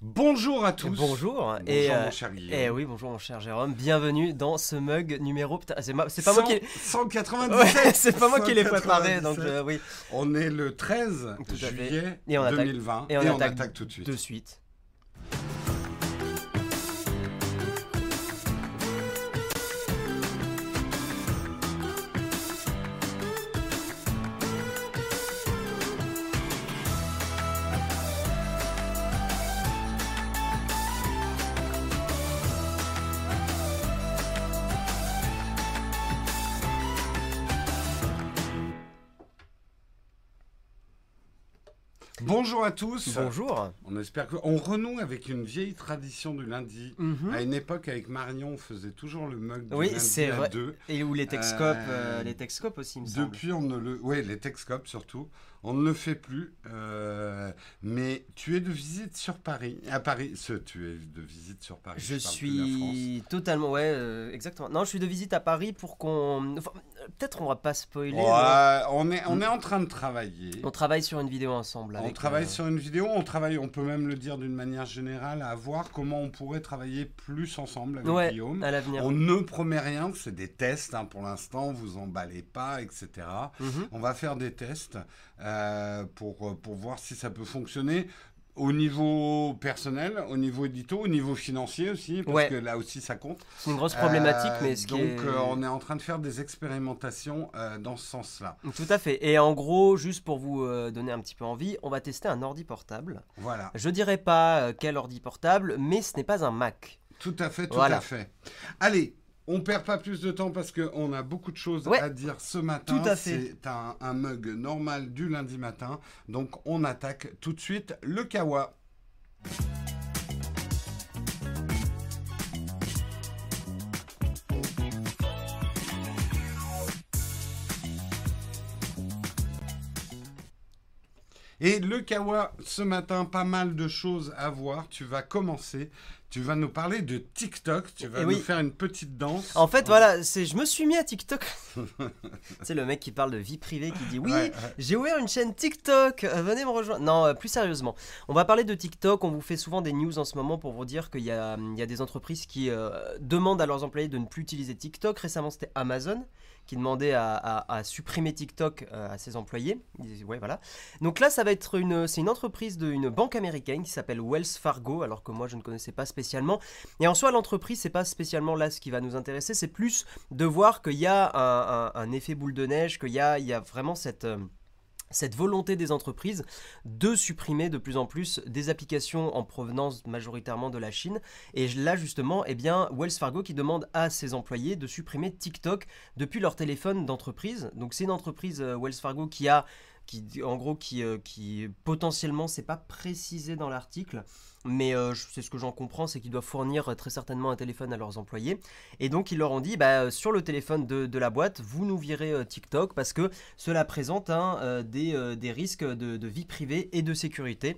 Bonjour à tous. Bonjour. Bonjour et, mon euh, cher Guillaume. eh oui, bonjour mon cher Jérôme. Bienvenue dans ce mug numéro. C'est ma- pas moi qui. 197. Ouais, c'est pas moi qui l'ai préparé, 197. donc euh, oui. On est le 13 Tout à fait. juillet Et on attaque. 2020 Et on attaque attaque tout de suite. De suite. Bonjour à tous. Bonjour. On espère que on renoue avec une vieille tradition du lundi. Mhm. À une époque avec Marion, on faisait toujours le mug du Oui, lundi c'est à vrai. deux. Et où les Texcopes, Euh, euh, les Texcopes aussi, il me semble. Depuis, on ne le, ouais, les Texcopes surtout, on ne le fait plus. euh, mais tu es de visite sur Paris, à Paris. Ce, tu es de visite sur Paris. Je suis totalement, ouais, euh, exactement. Non, je suis de visite à Paris pour qu'on. enfin, euh, Peut-être on va pas spoiler. mais on est, on est en train de travailler. On travaille sur une vidéo ensemble. On travaille euh, sur une vidéo, on travaille, on peut même le dire d'une manière générale, à voir comment on pourrait travailler plus ensemble avec Ouais, Guillaume. à l'avenir. On ne promet rien, c'est des tests hein, pour l'instant, vous emballez pas, etc. Mhm. On va faire des tests euh, pour, pour voir si ça peut fonctionner au niveau personnel, au niveau édito, au niveau financier aussi, parce Ouais. que là aussi ça compte. C'est une grosse problématique, Euh, mais ce donc qui est... euh, on est en train de faire des expérimentations euh, dans ce sens-là. Tout à fait. Et en gros, juste pour vous euh, donner un petit peu envie, on va tester un ordi portable. Voilà, Je dirais pas euh, quel ordi portable, mais ce n'est pas un Mac. tout à fait, tout Voilà. à fait. Allez, on perd pas plus de temps parce qu'on a beaucoup de choses Ouais. à dire ce matin. Tout à fait. C'est un, un mug normal du lundi matin, donc on attaque tout de suite le kawa. Et le Kawa, ce matin, pas mal de choses à voir. Tu vas commencer. Tu vas nous parler de TikTok. Tu vas Eh nous oui. faire une petite danse. En fait, voilà, c'est, je me suis mis à TikTok. c'est le mec qui parle de vie privée qui dit oui, Ouais, ouais. j'ai ouvert une chaîne TikTok, euh, venez me rejoindre. Non, euh, plus sérieusement, on va parler de TikTok. On vous fait souvent des news en ce moment pour vous dire qu'il y a, il y a des entreprises qui euh, demandent à leurs employés de ne plus utiliser TikTok. Récemment, c'était Amazon qui demandait à, supprimer TikTok euh, à ses employés. Ils ouais, voilà. Donc là, ça va être une, c'est une entreprise d'une banque américaine qui s'appelle Wells Fargo, alors que moi je ne connaissais pas spécialement. Et en soi, l'entreprise, c'est pas spécialement là ce qui va nous intéresser, c'est plus de voir qu'il y a un, effet boule de neige, qu'il y a, il y a vraiment cette. Cette volonté des entreprises de supprimer de plus en plus des applications en provenance majoritairement de la Chine. Et là, justement, eh bien, Wells Fargo qui demande à ses employés de supprimer TikTok depuis leur téléphone d'entreprise. Donc, c'est une entreprise, euh, Wells Fargo, qui a, qui, en gros, qui, euh, qui potentiellement, c'est pas précisé dans l'article, mais euh, c'est ce que j'en comprends, c'est qu'ils doivent fournir euh, très certainement un téléphone à leurs employés. Et donc, ils leur ont dit, bah, euh, sur le téléphone de, la boîte, vous nous virez TikTok parce que cela présente hein, des, risques de, vie privée et de sécurité.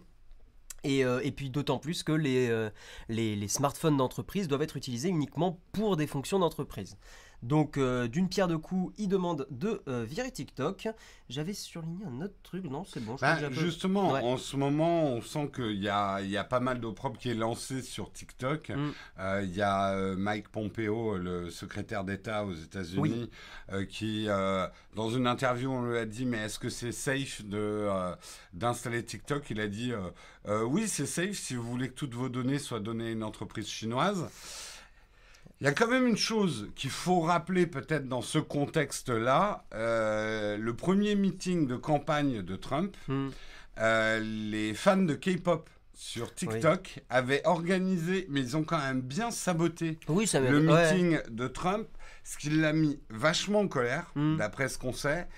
Et, puis d'autant plus que les smartphones d'entreprise doivent être utilisés uniquement pour des fonctions d'entreprise. Donc euh, d'une pierre deux coups, ils demandent de euh, virer TikTok. J'avais surligné un autre truc, non c'est bon. Je Bah, que justement, Ouais. en ce moment, on sent qu'il y a, il y a pas mal d'opprobre qui est lancé sur TikTok. Mm. Euh, Il y a Mike Pompeo, le secrétaire d'État aux États-Unis, qui, dans une interview, on lui a dit Mais est-ce que c'est safe de, d'installer TikTok? Il a dit Oui, c'est safe si vous voulez que toutes vos données soient données à une entreprise chinoise. Il y a quand même une chose qu'il faut rappeler peut-être dans ce contexte-là. Euh, le premier meeting de campagne de Trump, Hmm. euh, les fans de K-pop sur TikTok avaient organisé, mais ils ont quand même bien saboté Oui, ça le ouais. meeting de Trump, ce qui l'a mis vachement en colère, Mm. d'après ce qu'on sait.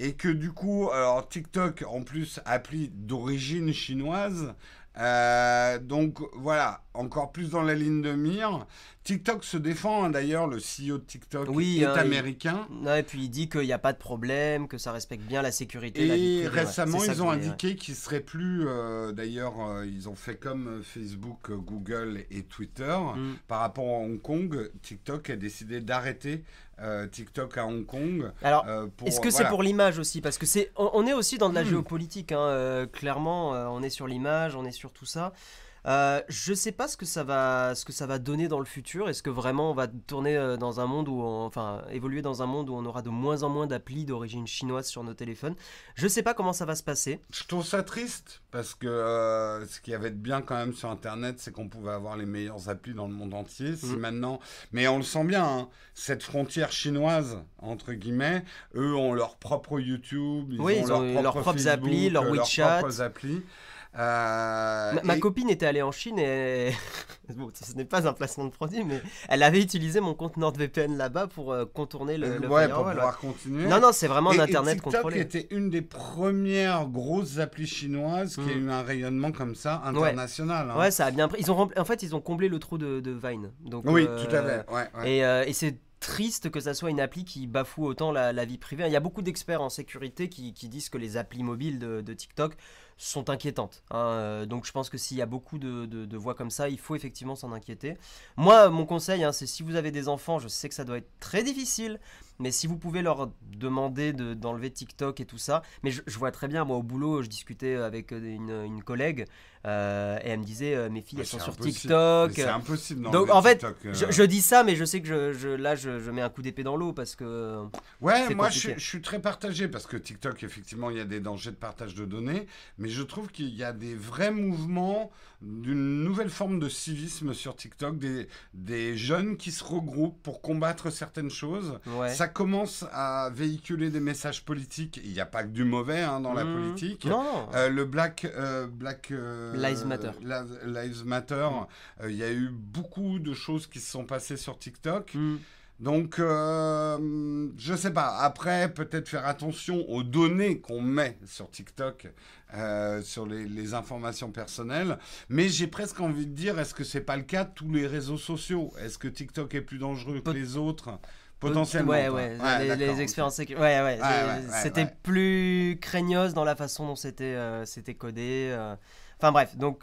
Et que du coup, alors TikTok, en plus, appli d'origine chinoise. Euh, donc voilà, encore plus dans la ligne de mire. TikTok se défend, hein, d'ailleurs, le CEO de TikTok Oui, est hein, il- américain. Et puis il dit qu'il n'y a pas de problème, que ça respecte bien la sécurité. la vie Et privée, récemment, ils ont voulais, ouais. indiqué qu'ils seraient plus. euh, D'ailleurs, euh, ils ont fait comme Facebook, Google et Twitter. Mm. Par rapport à Hong Kong, TikTok a décidé d'arrêter TikTok à Hong Kong. Alors, euh, Est-ce que voilà. c'est pour l'image aussi Parce que c'est, on, on est aussi dans de la Hmm. géopolitique, hein, euh, clairement, euh, on est sur l'image, on est sur tout ça. Euh, je sais pas ce que ça va, ce que ça va donner dans le futur. Est-ce que vraiment on va tourner euh, dans un monde où, on- enfin, évoluer dans un monde où on aura de moins en moins d'applis d'origine chinoise sur nos téléphones? Je sais pas comment ça va se passer. Je trouve ça triste parce que euh, ce qui avait de bien quand même sur Internet, c'est qu'on pouvait avoir les meilleures applis dans le monde entier. Si Mhm. maintenant, mais on le sent bien, hein, cette frontière chinoise entre guillemets, eux ont leur propre YouTube, ils Oui, ont, ils leur ont propre leurs propres Facebook, applis, leur euh, leurs WeChat. propres applis. Euh, Ma, ma et- copine était allée en Chine et bon, ce n'est pas un placement de produit, mais elle avait utilisé mon compte NordVPN là-bas pour euh, contourner le, le ouais, pour pouvoir continuer. Non, non, c'est vraiment Et- un et internet TikTok contrôlé. était une des premières grosses applis chinoises qui a Mm. eu un rayonnement comme ça international. hein. Ouais, ça a bien pris. Ils ont rempli- En fait, ils ont comblé le trou de, de Vine. Donc, Oui, euh, tout à fait. Et, et c'est triste que ça soit une appli qui bafoue autant la, la vie privée. Il y a beaucoup d'experts en sécurité qui, qui disent que les applis mobiles de, de TikTok sont inquiétantes. hein. Euh, donc je pense que s'il y a beaucoup de, voix comme ça, il faut effectivement s'en inquiéter. Moi, mon conseil, hein, c'est si vous avez des enfants, je sais que ça doit être très difficile, mais si vous pouvez leur demander de- d'enlever TikTok et tout ça, mais je, vois très bien, moi au boulot, je discutais avec une, une collègue euh, et elle me disait, euh, mes filles, Mais elles sont sur impossible. TikTok. C'est impossible. Donc d'enlever en fait, TikTok, euh. je, je dis ça, mais je sais que je, je- là, je, je mets un coup d'épée dans l'eau parce que. Ouais, moi je, suis- très partagé parce que TikTok, effectivement, il y a des dangers de partage de données, mais je trouve qu'il y a des vrais mouvements d'une nouvelle forme de civisme sur TikTok, des, des jeunes qui se regroupent pour combattre certaines choses. Ouais. Ça commence à véhiculer des messages politiques. Il n'y a pas que du mauvais hein, dans la Mmh. politique. Non, non. Le Black, Black Lives Matter. Lives Matter. euh, Il y a eu beaucoup de choses qui se sont passées sur TikTok. Mm. Donc, euh, je sais pas. Après, peut-être faire attention aux données qu'on met sur TikTok, euh, sur les, les informations personnelles. Mais j'ai presque envie de dire, est-ce que c'est pas le cas de tous les réseaux sociaux? Est-ce que TikTok est plus dangereux que les autres? Potentiellement. Ouais, ouais. Ouais, les, les expériences Ouais, ouais. C'était plus craignos dans la façon dont c'était euh, c'était codé. Enfin bref, donc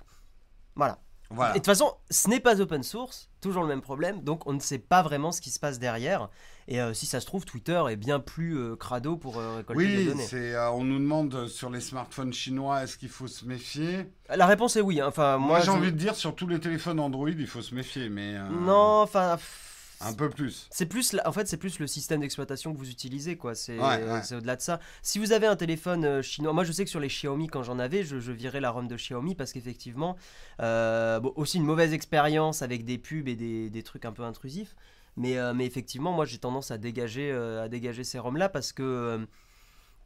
voilà. Voilà. Et de toute façon, ce n'est pas open source, toujours le même problème, donc on ne sait pas vraiment ce qui se passe derrière. Et euh, si ça se trouve, Twitter est bien plus euh, crado pour euh, récolter des Oui, données. c'est, euh, on nous demande sur les smartphones chinois, est-ce qu'il faut se méfier? La réponse est oui. hein. Enfin, Moi, moi, j'ai je- envie de dire, sur tous les téléphones Android, il faut se méfier, mais... Non, enfin. pff, Un peu plus. C'est plus, en fait, c'est plus le système d'exploitation que vous utilisez, quoi. C'est Ouais, ouais. c'est au-delà de ça. Si vous avez un téléphone euh, chinois, moi je sais que sur les Xiaomi, quand j'en avais, je, je virais la ROM de Xiaomi parce qu'effectivement, euh, bon, aussi une mauvaise expérience avec des pubs et des, des trucs un peu intrusifs. Mais, euh, mais effectivement, moi j'ai tendance à dégager, euh, à dégager ces ROM-là parce que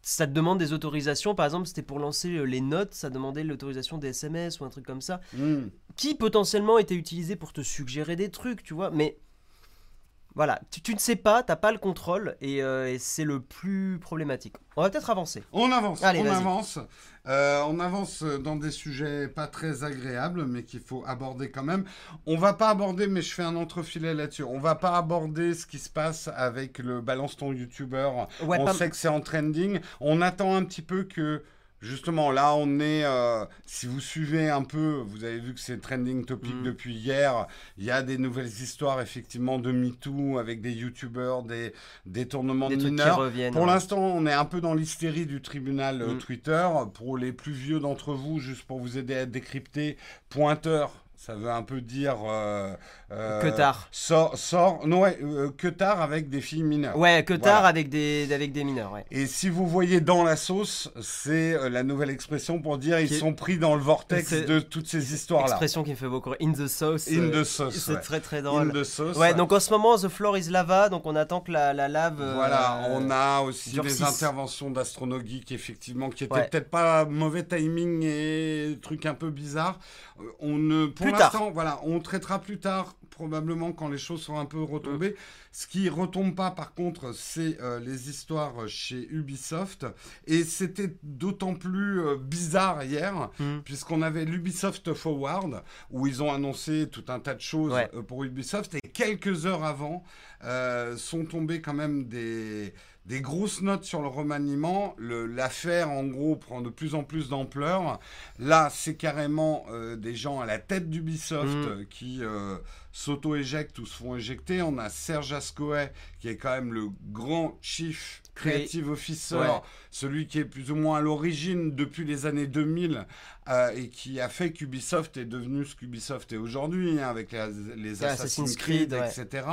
ça te demande des autorisations. Par exemple, c'était pour lancer les notes, ça demandait l'autorisation des SMS ou un truc comme ça Hmm. qui potentiellement était utilisé pour te suggérer des trucs, tu vois, mais voilà, tu, tu ne sais pas, t'as pas le contrôle et, euh, et c'est le plus problématique. On va peut-être avancer. On avance, Allez, on vas-y. avance. Euh, on avance dans des sujets pas très agréables, mais qu'il faut aborder quand même. On va pas aborder, mais je fais un entrefilet là-dessus. On va pas aborder ce qui se passe avec le balance ton youtubeur. Ouais, on pas- sait que c'est en trending. On attend un petit peu que. Justement, là, on est. euh, si vous suivez un peu, vous avez vu que c'est trending topic Mm. depuis hier. Il y a des nouvelles histoires, effectivement, de MeToo avec des youtubeurs, des des de trucs qui mineurs. reviennent. Pour ouais. l'instant, on est un peu dans l'hystérie du tribunal euh, Mm. Twitter. Pour les plus vieux d'entre vous, juste pour vous aider à décrypter, pointeur, ça veut un peu dire. Euh, euh, Que tard. Sort, sort, non, ouais, euh, que tard avec des filles mineures. Ouais, que tard Voilà. avec, des, avec des mineurs, ouais. Et si vous voyez dans la sauce, c'est la nouvelle expression pour dire ils est- sont pris dans le vortex de toutes ces histoires-là. Expression qui me fait beaucoup. In the sauce. In the sauce. C'est ouais. très très In drôle. the sauce. Ouais, donc en ce moment, The Floor is Lava, donc on attend que la, la lave. Voilà, on a aussi des interventions d'astronogeek, effectivement, qui étaient Ouais. peut-être pas mauvais timing et trucs un peu bizarres. On ne, pour L'instant, voilà, on traitera plus tard, probablement quand les choses seront un peu retombées. Ce qui retombe pas, par contre, c'est euh, les histoires chez Ubisoft. Et c'était d'autant plus euh, bizarre hier, Mm. puisqu'on avait l'Ubisoft Forward, où ils ont annoncé tout un tas de choses Ouais. euh, pour Ubisoft. Et quelques heures avant, euh, sont tombées quand même des, des grosses notes sur le remaniement. L'affaire, en gros, prend de plus en plus d'ampleur. Là, c'est carrément euh, des gens à la tête d'Ubisoft Mm. qui euh, s'auto-éjectent ou se font éjecter. On a Serge Ascoët, qui est quand même le grand chief creative officer, celui qui est plus ou moins à l'origine depuis les années 2000 euh, et qui a fait qu'Ubisoft est devenu ce qu'Ubisoft est aujourd'hui, hein, avec les, Assassin's, Creed, etc.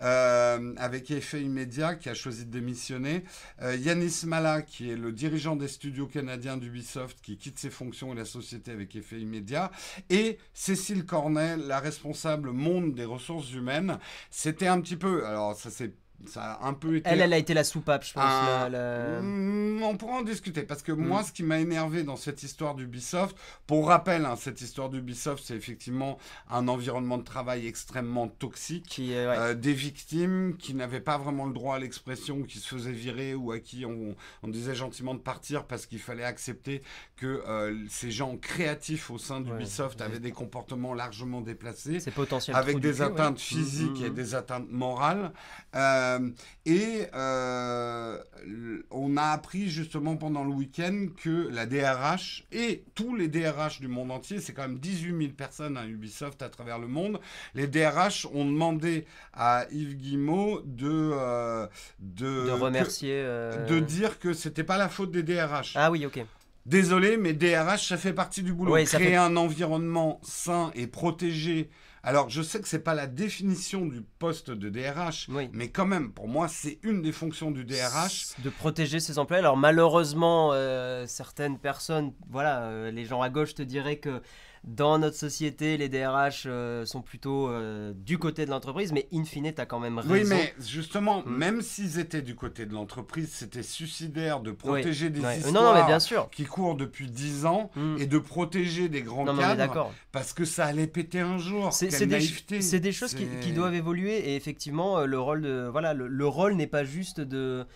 Euh, avec Effet Immédiat qui a choisi de démissionner. Euh, Yanis Mala, qui est le dirigeant des studios canadiens d'Ubisoft, qui quitte ses fonctions et la société avec Effet Immédiat. Et Cécile Cornet, la responsable monde des ressources humaines. C'était un petit peu, alors ça c'est ça a un peu été. Elle, elle a été la soupape, je pense. Mm, on pourra en discuter parce que moi, mm. ce qui m'a énervé dans cette histoire d'Ubisoft, pour rappel, hein, cette histoire d'Ubisoft, c'est effectivement un environnement de travail extrêmement toxique, qui, euh, des victimes qui n'avaient pas vraiment le droit à l'expression, qui se faisaient virer ou à qui on, disait gentiment de partir parce qu'il fallait accepter que euh, ces gens créatifs au sein d'Ubisoft avaient des comportements largement déplacés, avec des atteintes physiques et mm, des atteintes morales. Euh, euh, et euh, on a appris justement pendant le week-end que la DRH et tous les DRH du monde entier, c'est quand même 18 000 personnes à Ubisoft à travers le monde, les DRH ont demandé à Yves Guillemot de, euh, de, remercier. de dire que c'était pas la faute des DRH. Ah oui, ok. Désolé, mais DRH, ça fait partie du boulot. Créer un environnement sain et protégé alors, je sais que c'est pas la définition du poste de DRH, mais quand même, pour moi, c'est une des fonctions du DRH. De protéger ses employés. Alors, malheureusement, euh, certaines personnes, voilà, euh, les gens à gauche te diraient que dans notre société, les DRH euh, sont plutôt euh, du côté de l'entreprise, mais in fine, tu as quand même raison. Oui, mais justement, mm. même s'ils étaient du côté de l'entreprise, c'était suicidaire de protéger des histoires bien sûr. qui courent depuis 10 ans mm. et de protéger des grands non, cadres parce que ça allait péter un jour. C'est des, des, choses qui, doivent évoluer et effectivement, euh, le rôle, de, voilà, le rôle n'est pas juste de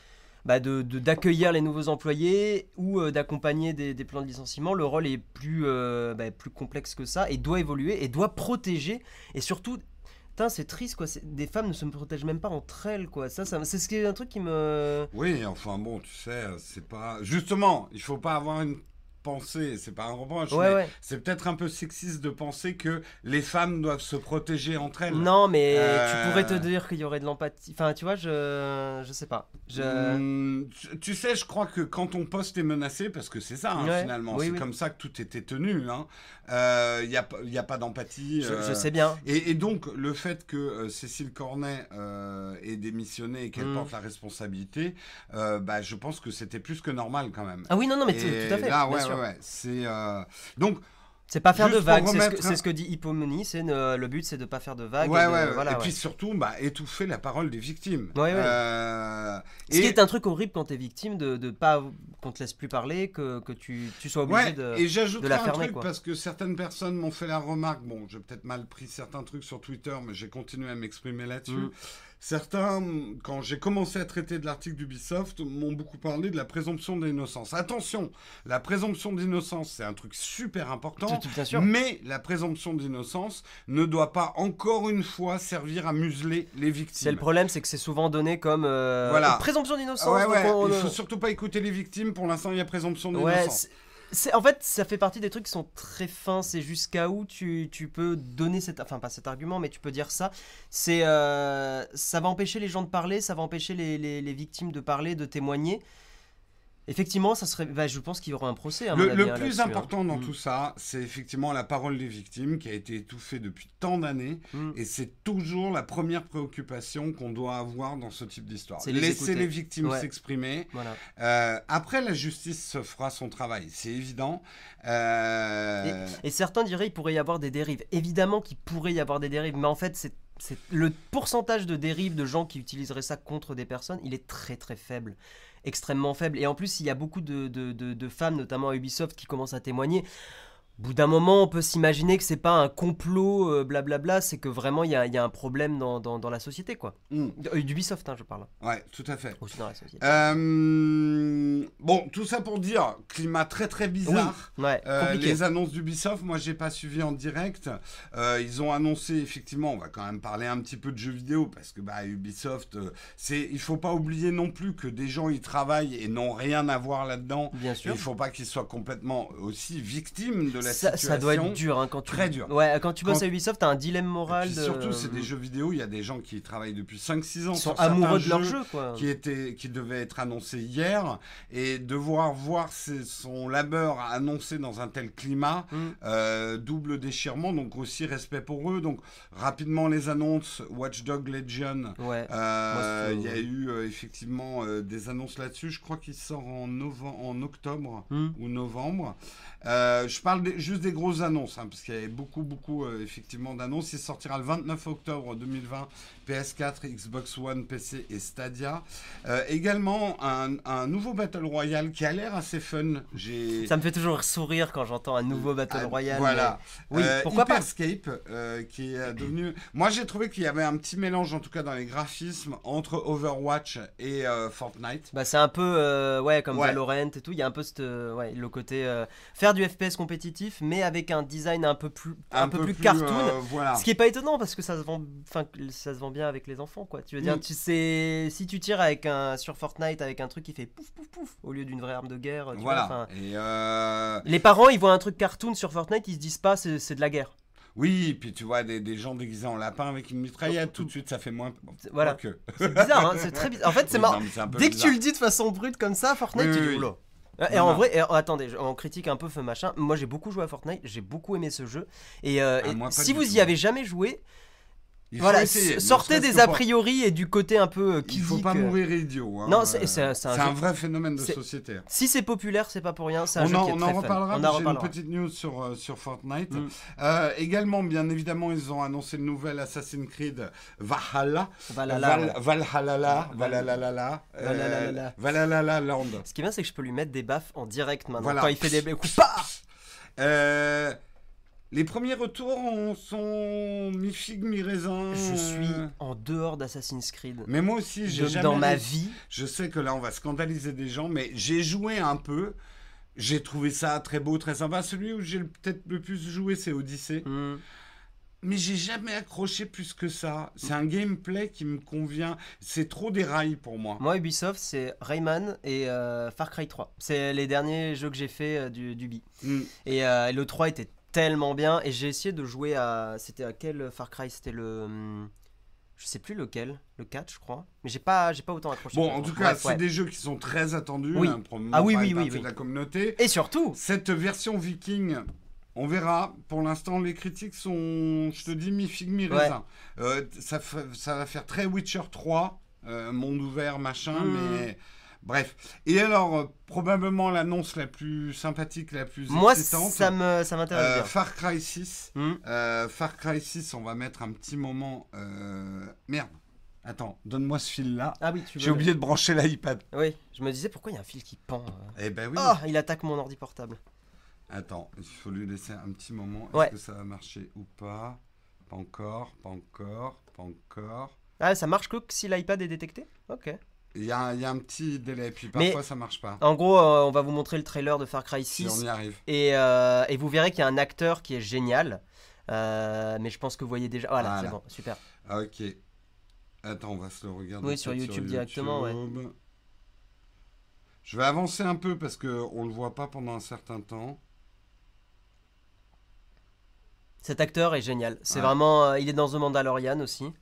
bah, d'accueillir les nouveaux employés ou euh, d'accompagner des, plans de licenciement. Le rôle est plus, euh, bah, plus complexe que ça et doit évoluer et doit protéger. Et surtout, c'est triste quoi. Des femmes ne se protègent même pas entre elles quoi. Ça c'est ce qui est un truc qui me. Oui, enfin bon, tu sais, c'est pas. Justement, il faut pas avoir une penser, c'est pas un reproche, mais c'est peut-être un peu sexiste de penser que les femmes doivent se protéger entre elles. Non, mais tu euh, pourrais te dire qu'il y aurait de l'empathie. Enfin, tu vois, je je sais pas. Je... Hmm, tu sais, je crois que quand ton poste est menacé, parce que c'est ça hein, finalement, c'est comme ça que tout était tenu. Il hein, n'y euh, a, y a pas d'empathie. Je, euh, sais bien. Et, donc le fait que Cécile Cornet ait démissionné et qu'elle hmm. porte la responsabilité, bah, je pense que c'était plus que normal quand même. Ah oui, non, non, mais tout à fait. Là, ouais, ouais, C'est euh, donc. C'est pas faire de vagues, c'est ce, que dit Hippomony, c'est le but c'est de pas faire de vagues. Ouais, et, ouais, voilà, et puis surtout, bah, étouffer la parole des victimes. Euh, ce qui est un truc horrible quand t'es victime, de, de pas qu'on te laisse plus parler, que, que tu, tu, sois obligé de, et j'ajoute un truc parce que certaines personnes m'ont fait la remarque, bon, j'ai peut-être mal pris certains trucs sur Twitter, mais j'ai continué à m'exprimer là-dessus. Mm. Certains, quand j'ai commencé à traiter de l'article d'Ubisoft, m'ont beaucoup parlé de la présomption d'innocence. Attention, la présomption d'innocence, c'est un truc super important, mais la présomption d'innocence ne doit pas encore une fois servir à museler les victimes. C'est le problème, c'est que c'est souvent donné comme euh, voilà. présomption d'innocence. Ouais, Il ne faut surtout pas écouter les victimes. Pour l'instant, il y a présomption d'innocence en fait, ça fait partie des trucs qui sont très fins. C'est jusqu'à où tu, peux donner cet, enfin pas cet argument, mais tu peux dire ça. C'est, euh, ça va empêcher les gens de parler, ça va empêcher les victimes de parler, de témoigner. Effectivement, ça serait, bah, je pense qu'il y aura un procès. le, plus hein. important dans mm. tout ça, c'est effectivement la parole des victimes qui a été étouffée depuis tant d'années. Mm. Et c'est toujours la première préoccupation qu'on doit avoir dans ce type d'histoire. Laisser les victimes s'exprimer. Euh, après, la justice fera son travail, c'est évident. Euh, et, certains diraient qu'il pourrait y avoir des dérives. Évidemment qu'il pourrait y avoir des dérives, mais en fait, c'est le pourcentage de dérives de gens qui utiliseraient ça contre des personnes, il est très très faible extrêmement faible. Et en plus, il y a beaucoup de, de, femmes, notamment à Ubisoft, qui commencent à témoigner bout d'un moment, on peut s'imaginer que c'est pas un complot, euh, blablabla, c'est que vraiment il y, y a, un problème dans, dans, la société, quoi. Mm. D'Ubisoft, hein, je parle. Ouais, tout à fait. Aussi dans la société. Euh, bon, tout ça pour dire, climat très très bizarre. Ouais, euh, les annonces d'Ubisoft, moi j'ai pas suivi en direct. ils ont annoncé effectivement, on va quand même parler un petit peu de jeux vidéo parce que bah Ubisoft, c'est, il faut pas oublier non plus que des gens y travaillent et n'ont rien à voir là-dedans. Bien sûr. Il faut pas qu'ils soient complètement aussi victimes de la la ça, situation. ça doit être dur hein, quand tu Très dur. Ouais, quand tu bosses Quand- à Ubisoft, t'as un dilemme Et moral puis de surtout, c'est des jeux vidéo. Il y a des gens qui travaillent depuis 5-6 ans. Ils sont amoureux de leur jeu quoi. Qui, était, qui devait être annoncé hier et devoir voir ses- son labeur annoncé dans un tel climat, Mm. euh, double déchirement, donc aussi respect pour eux. Donc rapidement les annonces, Watch Dog Legion, Ouais. euh, il y a eu euh, effectivement des annonces là-dessus. Je crois qu'il sort en octobre Mm. ou novembre. Euh, je parle juste des grosses annonces, hein, parce qu'il y avait beaucoup, beaucoup euh, effectivement d'annonces. Il sortira le 29 octobre 2020, PS4, Xbox One, PC et Stadia. Euh, également un, un nouveau Battle Royale qui a l'air assez fun. Ça me fait toujours sourire quand j'entends un nouveau Battle ah, Royale. Voilà. mais- Oui, Euh, pourquoi pas? Euh, qui est devenu. Moi, j'ai trouvé qu'il y avait un petit mélange, en tout cas dans les graphismes, entre Overwatch et euh, Fortnite. Bah, c'est un peu euh, ouais comme Ouais. Valorant et tout. Il y a un peu cette, ouais, le côté faire du FPS compétitif, mais avec un design un peu plus un, peu, plus, cartoon. voilà. Ce qui est pas étonnant parce que ça se vend, ça se vend bien avec les enfants quoi. Tu veux dire, Mm. tu sais, si tu tires avec un sur Fortnite avec un truc qui fait pouf pouf pouf au lieu d'une vraie arme de guerre. tu Voilà. Et euh, les parents ils voient un truc cartoon sur Fortnite, ils se disent pas c'est de la guerre. oui, puis tu vois des, des gens déguisés en lapin avec une mitraillette, tout de suite ça fait moins. Voilà. que. C'est bizarre, hein, c'est très bizarre. En fait c'est marrant. Dès que tu le dis de façon brute comme ça, Fortnite, Oui, tu oui, dis oula. Et Non, en vrai, et- attendez, on critique un peu feu machin. Moi, j'ai beaucoup joué à Fortnite, j'ai beaucoup aimé ce jeu. Et, euh, Ah, et moi, pas si vous tout. y avez jamais joué, Il voilà, essayer, sortez des a priori et du côté un peu euh, qui Il faut pas que- mourir idiot. hein. Non, c'est- Euh, c'est- un vrai phénomène de société. Si c'est populaire, c'est pas pour rien. Un On jeu en, qui est on très en fun. reparlera, On en j'ai une reparlera. petite news sur, euh, sur Fortnite. Mm. Euh, également, bien évidemment, ils ont annoncé le nouvel Assassin's Creed Valhalla. Valhalla. Valhalla, Val- Valhalla, euh, Valalalala. Valhalla Land. Ce qui est bien, c'est que je peux lui mettre des baffes en direct maintenant. Voilà. Quand il fait des coups, Euh, les premiers retours on- sont mi-figue, mi-raisin. Je suis euh, en dehors d'Assassin's Creed. Mais moi aussi, j'ai jamais. dans ma vie, Je sais que là, on va scandaliser des gens, mais j'ai joué un peu. J'ai trouvé ça très beau, très sympa. Celui où j'ai peut-être le plus joué, c'est Odyssey. hmm, Mais j'ai jamais accroché plus que ça. C'est un gameplay qui me convient. C'est trop des rails pour moi. Moi, Ubisoft, c'est Rayman et euh, Far Cry 3. C'est les derniers jeux que j'ai fait euh, du, du B. Mm. Et euh, le 3 était tellement bien. Et j'ai essayé de jouer à. C'était à quel Far Cry? C'était le. hum, Je sais plus lequel. Le 4, je crois. Mais j'ai pas, j'ai pas autant accroché. Bon, en tout 3. cas, c'est ouais. des jeux qui sont très attendus. Oui. hein, Ah oui, oui, oui, oui. de la communauté. Et surtout, Cette version viking, on verra. Pour l'instant, les critiques sont, je te dis, mi-figue, mi-raisin. Euh, ça, ça va faire très Witcher 3, euh, monde ouvert, machin, Mm. mais bref. Et alors, euh, probablement l'annonce la plus sympathique, la plus moi, excitante, ça me, ça m'intéresse euh. Far Cry 6. Hmm. Euh, Far Cry 6, on va mettre un petit moment. euh, Merde. Attends, donne-moi ce fil-là. Ah oui, tu veux. J'ai oublié de brancher l'iPad. Oui, je me disais pourquoi il y a un fil qui pend. euh. Eh ben oui. Ah, il attaque mon ordi portable. Attends, il faut lui laisser un petit moment. Est-ce Ouais. que ça va marcher ou pas? Pas encore, pas encore, pas encore. Ah, ça marche que si l'iPad est détecté? Ok. Il y, a un- il y a un petit délai, puis Mais- parfois ça marche pas. En gros, euh, on va vous montrer le trailer de Far Cry Si 6. on y arrive. Et, euh, et vous verrez qu'il y a un acteur qui est génial. Euh, mais je pense que vous voyez déjà. Voilà, Voilà. c'est bon, super. Ah, ok. Attends, on va se le regarder. Oui, sur peut-être YouTube directement, ouais. YouTube. Je vais avancer un peu parce que on le voit pas pendant un certain temps. Cet acteur est génial. C'est Ouais. vraiment. il est dans The Mandalorian aussi.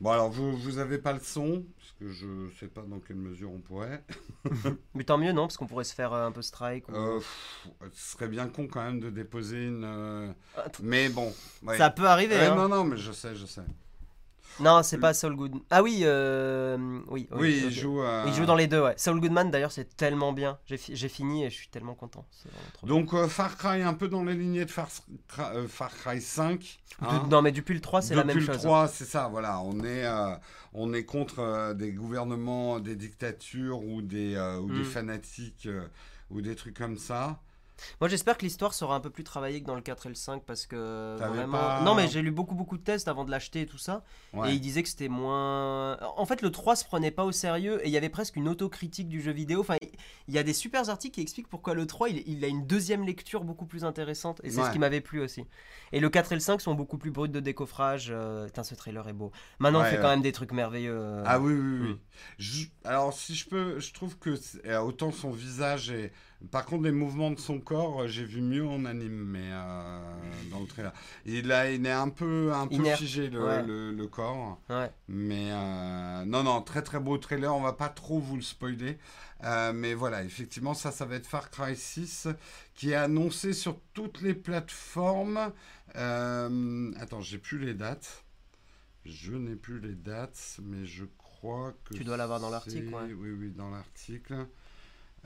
Bon alors vous vous avez pas le son parce que je sais pas dans quelle mesure on pourrait. Mais tant mieux, non Parce qu'on pourrait se faire euh, un peu strike. ou- Euh, pff, ce serait bien con quand même de déposer une. euh, Ah, t- Mais bon. ouais. Ça peut arriver, Ouais, hein. Non non mais je sais je sais. Non, c'est pas Saul Goodman. Ah oui, euh, oui. Oui, il ok. joue. euh, Il joue dans les deux, ouais. Saul Goodman, d'ailleurs, c'est tellement bien. J'ai fi- j'ai fini et je suis tellement content. Donc euh, Far Cry un peu dans les lignées de Far, Cry- euh, Far Cry 5. hein. De- non, mais depuis le 3, c'est la même Depuis le chose. 3, c'est ça, voilà. On est, euh, on est contre euh, des gouvernements, des dictatures ou des, euh, ou des Mm. fanatiques euh, ou des trucs comme ça. Moi, j'espère que l'histoire sera un peu plus travaillée que dans le 4 et le 5 parce que T'avais vraiment. pas- Non, mais j'ai lu beaucoup, beaucoup de tests avant de l'acheter et tout ça. Ouais. Et il disait que c'était moins. En fait, le 3 se prenait pas au sérieux et il y avait presque une autocritique du jeu vidéo. Enfin, il y a des super articles qui expliquent pourquoi le 3 il, il a une deuxième lecture beaucoup plus intéressante. Et c'est Ouais. ce qui m'avait plu aussi. Et le 4 et le 5 sont beaucoup plus bruts de décoffrage. euh, Putain, ce trailer est beau. Maintenant, Ouais, on fait quand même des trucs merveilleux. euh. Ah oui, oui, oui. Je- alors, si je peux, je trouve que euh, autant son visage est Par contre, les mouvements de son corps, euh, j'ai vu mieux en anime, mais euh, dans le trailer. Il, a, il est un peu, un peu Inerte, figé, le, ouais. le- le corps. Ouais. Mais euh, non, non, très très beau trailer. On va pas trop vous le spoiler. Euh, mais voilà, effectivement, ça, ça va être Far Cry 6 qui est annoncé sur toutes les plateformes. Attends, j'ai plus les dates. Je n'ai plus les dates, mais je crois que. Tu dois l'avoir dans l'article, ouais. Oui, oui, dans l'article.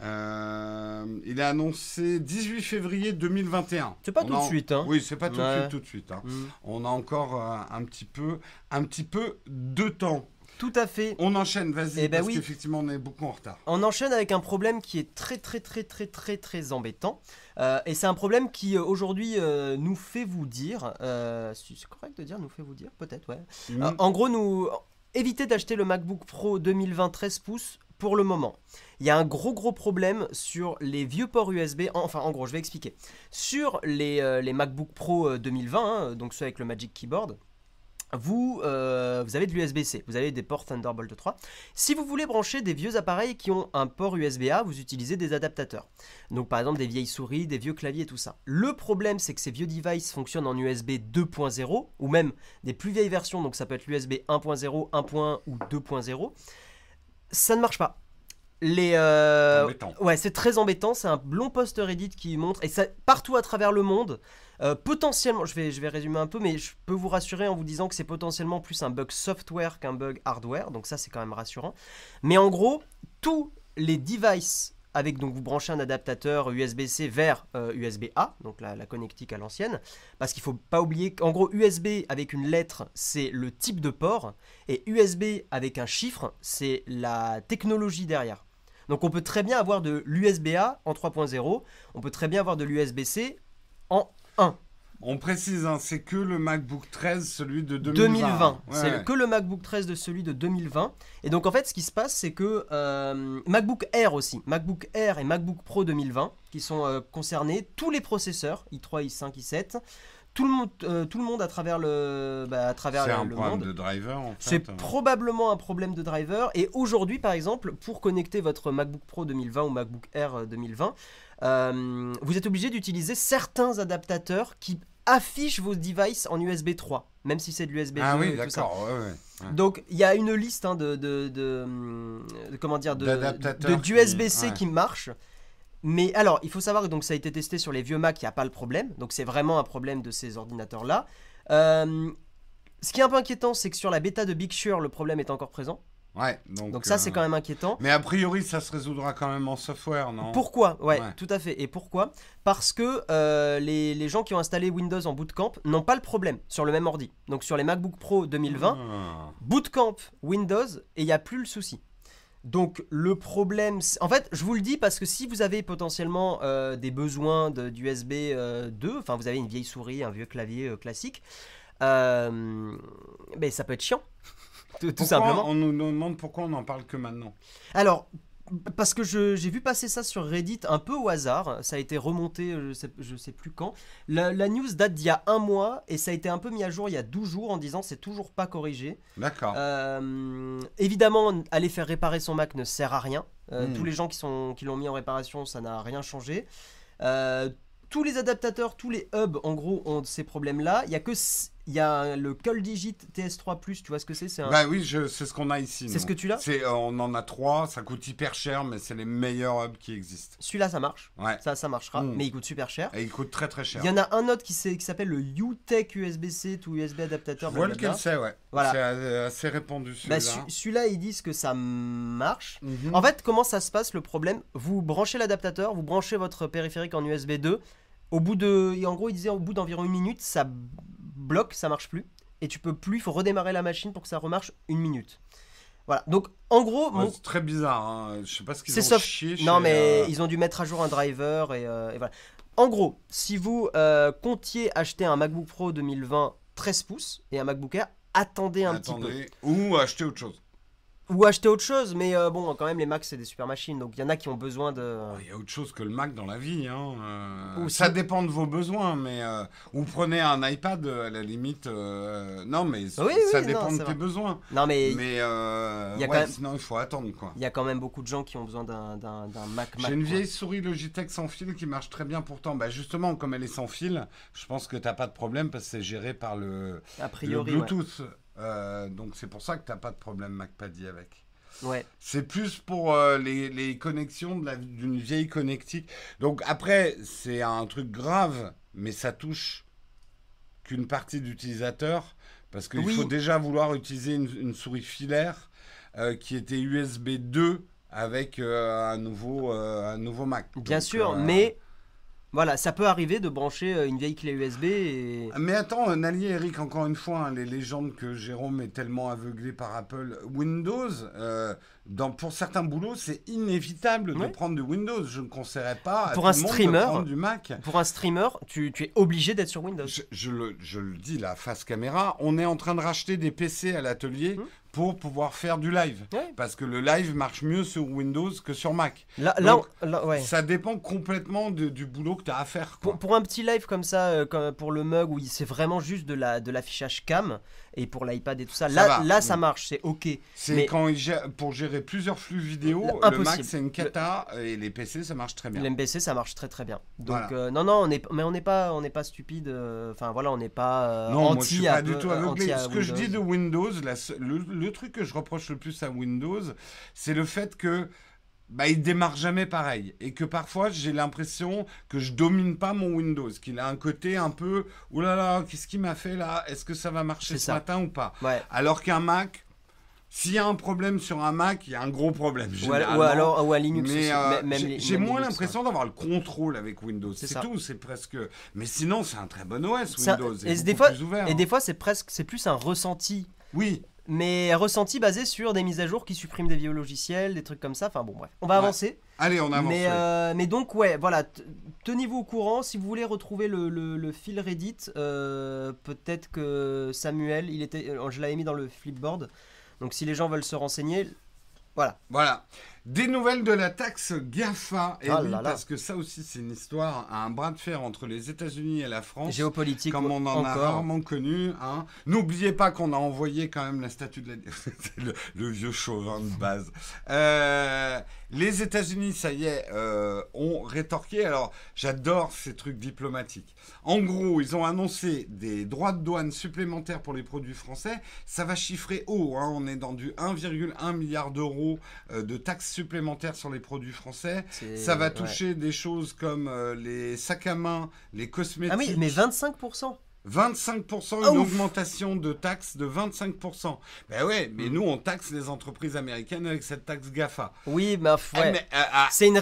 Euh, il est annoncé 18 février 2021. C'est pas tout de suite, hein. Oui, c'est pas tout de suite, tout de suite. hein. Mm. On a encore euh, un petit peu, un petit peu de temps. Tout à fait. On enchaîne, vas-y, Eh ben parce oui. qu'effectivement, on est beaucoup en retard. On enchaîne avec un problème qui est très très très très très très embêtant. Euh, et c'est un problème qui aujourd'hui euh, nous fait vous dire, euh, c'est correct de dire nous fait vous dire, peut-être ouais. Mm. En gros, nous évitez d'acheter le MacBook Pro 2020 13 pouces pour le moment. Il y a un gros gros problème sur les vieux ports USB. Enfin, en gros, je vais expliquer. Sur les, euh, MacBook Pro euh, 2020, hein, donc ceux avec le Magic Keyboard, vous, euh, avez de l'USB-C, vous avez des ports Thunderbolt 3. Si vous voulez brancher des vieux appareils qui ont un port USB-A, vous utilisez des adaptateurs. Donc par exemple des vieilles souris, des vieux claviers, tout ça. Le problème c'est que ces vieux devices fonctionnent en USB 2.0 ou même des plus vieilles versions, donc ça peut être l'USB 1.0, 1.1 ou 2.0. Ça ne marche pas. Les, euh. Ouais, c'est très embêtant. C'est un long post Reddit qui montre, et ça partout à travers le monde. euh, potentiellement, je vais, je vais résumer un peu, mais je peux vous rassurer en vous disant que c'est potentiellement plus un bug software qu'un bug hardware, donc ça c'est quand même rassurant. Mais en gros, tous les devices avec donc vous branchez un adaptateur USB-C vers euh, USB-A, donc la, connectique à l'ancienne, parce qu'il faut pas oublier qu'en gros USB avec une lettre c'est le type de port et USB avec un chiffre c'est la technologie derrière. Donc on peut très bien avoir de l'USB-A en 3.0, on peut très bien avoir de l'USB-C en 1. On précise, hein, c'est que le MacBook 13, celui de 2020. 2020. Ouais. C'est que le MacBook 13 de celui de 2020. Et donc en fait, ce qui se passe, c'est que euh, MacBook Air aussi, MacBook Air et MacBook Pro 2020, qui sont euh, concernés, tous les processeurs, i3, i5, i7, tout le monde, euh, tout le monde à travers le, bah, à travers C'est un le problème monde. de driver, en fait. C'est hein. probablement un problème de driver. Et aujourd'hui, par exemple, pour connecter votre MacBook Pro 2020 ou MacBook Air euh, 2020, euh, vous êtes obligé d'utiliser certains adaptateurs qui affichent vos devices en USB 3, même si c'est de l'USB 2 Ah oui, d'accord. ouais, ouais, ouais. Donc il y a une liste hein, de, de, de, de- comment dire de qui- d'USB-C qui marche. Mais alors, il faut savoir que donc ça a été testé sur les vieux Mac, il n'y a pas le problème. Donc c'est vraiment un problème de ces ordinateurs-là. Euh, ce qui est un peu inquiétant, c'est que sur la bêta de Big Sur, le problème est encore présent. Ouais, donc, Donc ça, c'est euh, quand même inquiétant. Mais a priori, ça se résoudra quand même en software, non? Pourquoi? Ouais, Ouais. tout à fait. Et pourquoi? Parce que euh, les, les gens qui ont installé Windows en Bootcamp n'ont pas le problème sur le même ordi. Donc sur les MacBook Pro 2020, Ah. Bootcamp Windows et il n'y a plus le souci. Donc le problème, en fait, je vous le dis parce que si vous avez potentiellement euh, des besoins d'USB euh, 2, enfin vous avez une vieille souris, un vieux clavier classique, ben, ça peut être chiant. Tout, simplement. On nous demande pourquoi on n'en parle que maintenant. Alors, parce que j'ai vu passer ça sur Reddit un peu au hasard, ça a été remonté, je sais, je sais plus quand. La, la news date d'il y a un mois et ça a été un peu mis à jour il y a 12 jours en disant c'est toujours pas corrigé. D'accord. Euh, évidemment, aller faire réparer son Mac ne sert à rien. Euh, Hmm. Tous les gens qui, sont, qui l'ont mis en réparation, ça n'a rien changé. Euh, tous les adaptateurs, tous les hubs, en gros, ont ces problèmes-là. Il y a que il y a le Call Digit TS3 Plus, tu vois ce que c'est un- Bah oui, c'est ce qu'on a ici. c'est ce que tu l'as euh, on en a trois, ça coûte hyper cher, mais c'est les meilleurs hubs qui existent. Celui-là, ça marche. Ouais. Ça, ça marchera, Hmm. mais il coûte super cher. Et ils coûtent très très cher. Il y en a un autre qui, s'appelle le UTech USB-C to USB Je adaptateur. vois lequel c'est, ouais. Voilà. C'est assez répandu Bah, celui-là. celui- celui-là, ils disent que ça marche. Mhm. En fait, comment ça se passe le problème? Vous branchez l'adaptateur, vous branchez votre périphérique en USB 2. Au bout de, et en gros, il disait au bout d'environ une minute, ça bloque, ça marche plus. Et tu peux plus, il faut redémarrer la machine pour que ça remarche une minute. Voilà. Donc, en gros, Ouais, mon- C'est très bizarre. Hein. Je sais pas ce qu'ils ont soft- chié non chez, mais euh, ils ont dû mettre à jour un driver et, euh, et voilà. En gros, si vous euh, comptiez acheter un MacBook Pro 2020 13 pouces et un MacBook Air, attendez un petit peu. Ou acheter autre chose. Ou acheter autre chose, mais euh, bon, quand même, les Macs, c'est des super machines, donc il y en a qui ont besoin de... Il y a autre chose que le Mac dans la vie. Hein. euh, Ou ça dépend de vos besoins, mais euh, ou prenez un iPad à la limite. non, mais Oui, ça dépend non, de tes vrai. besoins. Non, mais Mais il y a ouais, quand même- sinon il faut attendre quoi. il y a quand même beaucoup de gens qui ont besoin d'un Mac. Mac, J'ai une vieille souris Logitech sans fil qui marche très bien pourtant. Bah justement, comme elle est sans fil, je pense que t'as pas de problème parce que c'est géré par le, A le priori, ouais. Euh, donc c'est pour ça que t'as pas de problème MacPaddy avec. Ouais. C'est plus pour euh, les, les connexions d'une vieille connectique. Donc après, c'est un truc grave, mais ça touche qu'une partie d'utilisateurs. Parce qu'il Oui. faut déjà vouloir utiliser une, une souris filaire euh, qui était USB 2 avec euh, un, nouveau, un nouveau Mac. Bien Donc, sûr, mais voilà, ça peut arriver de brancher euh, une vieille clé USB et... Mais attends, euh, Nali et Eric, encore une fois, hein, les légendes que Jérôme est tellement aveuglé par Apple. Windows, euh, dans, pour certains boulots, c'est inévitable de prendre du Windows. Je ne conseillerais pas à Pour tout un monde streamer, de prendre du Mac. Pour un streamer, tu, tu es obligé d'être sur Windows. Je, je le, je le dis là, face caméra, on est en train de racheter des PC à l'atelier Hmm. pour pouvoir faire du live. Ouais. Parce que le live marche mieux sur Windows que sur Mac. Là, là, Donc, on- là, ouais. Ça dépend complètement de- du boulot que tu as à faire. Pour, pour un petit live comme ça, euh, comme pour le mug où c'est vraiment juste de la de l'affichage cam et pour l'iPad et tout ça, Ça là, va. là ça Mm. marche, c'est ok. C'est Mais- quand gère- pour gérer plusieurs flux vidéo, Là, le impossible. Mac c'est une cata et les PC ça marche très bien. L'MPC ça marche très très bien. Donc Voilà. euh, non non, on est mais on n'est pas on n'est pas stupide. euh, Enfin voilà, on n'est pas euh, Non, anti moi je suis pas du tout aveuglé. Ce que je dis de Windows. La le truc que je reproche le plus à Windows, c'est le fait que bah, il démarre jamais pareil et que parfois j'ai l'impression que je domine pas mon Windows, qu'il a un côté un peu oh là là, qu'est-ce qu'il m'a fait là? Est-ce que ça va marcher ce ça. matin ou pas? Ouais. Alors qu'un Mac, s'il y a un problème sur un Mac, il y a un gros problème. Ou, à- généralement. ou alors ou à Linux Mais euh, j'ai- moins l'impression d'avoir le contrôle avec Windows. C'est tout, c'est presque. Mais sinon, c'est un très bon OS Ça- Windows. et des fois- plus ouvert. Et hein. des fois c'est presque c'est plus un ressenti. Oui, Mais ressenti basé sur des mises à jour qui suppriment des vieux logiciels, des trucs comme ça. Enfin bon, bref. On va Ouais. avancer. allez, on avance. Mais, euh, mais donc, ouais, voilà, tenez-vous au courant. Si vous voulez retrouver le, le- le fil Reddit, euh, peut-être que Samuel, il était, euh, je l'avais mis dans le flipboard. Donc, si les gens veulent se renseigner, voilà. Voilà. Des nouvelles de la taxe GAFA. Et Ah oui, là là. parce que ça aussi, c'est une histoire, un bras de fer entre les États-Unis et la France. Géopolitique, Comme on en a rarement connu. Hein. N'oubliez pas qu'on a envoyé quand même la statue de la... Le, le vieux chauvin de base. Euh, les États-Unis, ça y est, euh, ont rétorqué. Alors, j'adore ces trucs diplomatiques. En gros, ils ont annoncé des droits de douane supplémentaires pour les produits français. Ça va chiffrer haut. hein. On est dans du 1,1 milliard d'euros euh, de taxes supplémentaires sur les produits français. Ça va ouais. toucher des choses comme euh, les sacs à main, les cosmétiques. Ah oui, mais 25%. 25%, une Ah, ouf. augmentation de taxes de 25%. Ben ouais, mais Mm. nous, on taxe les entreprises américaines avec cette taxe GAFA. Oui, Ah, ouais. mais, ah, C'est une,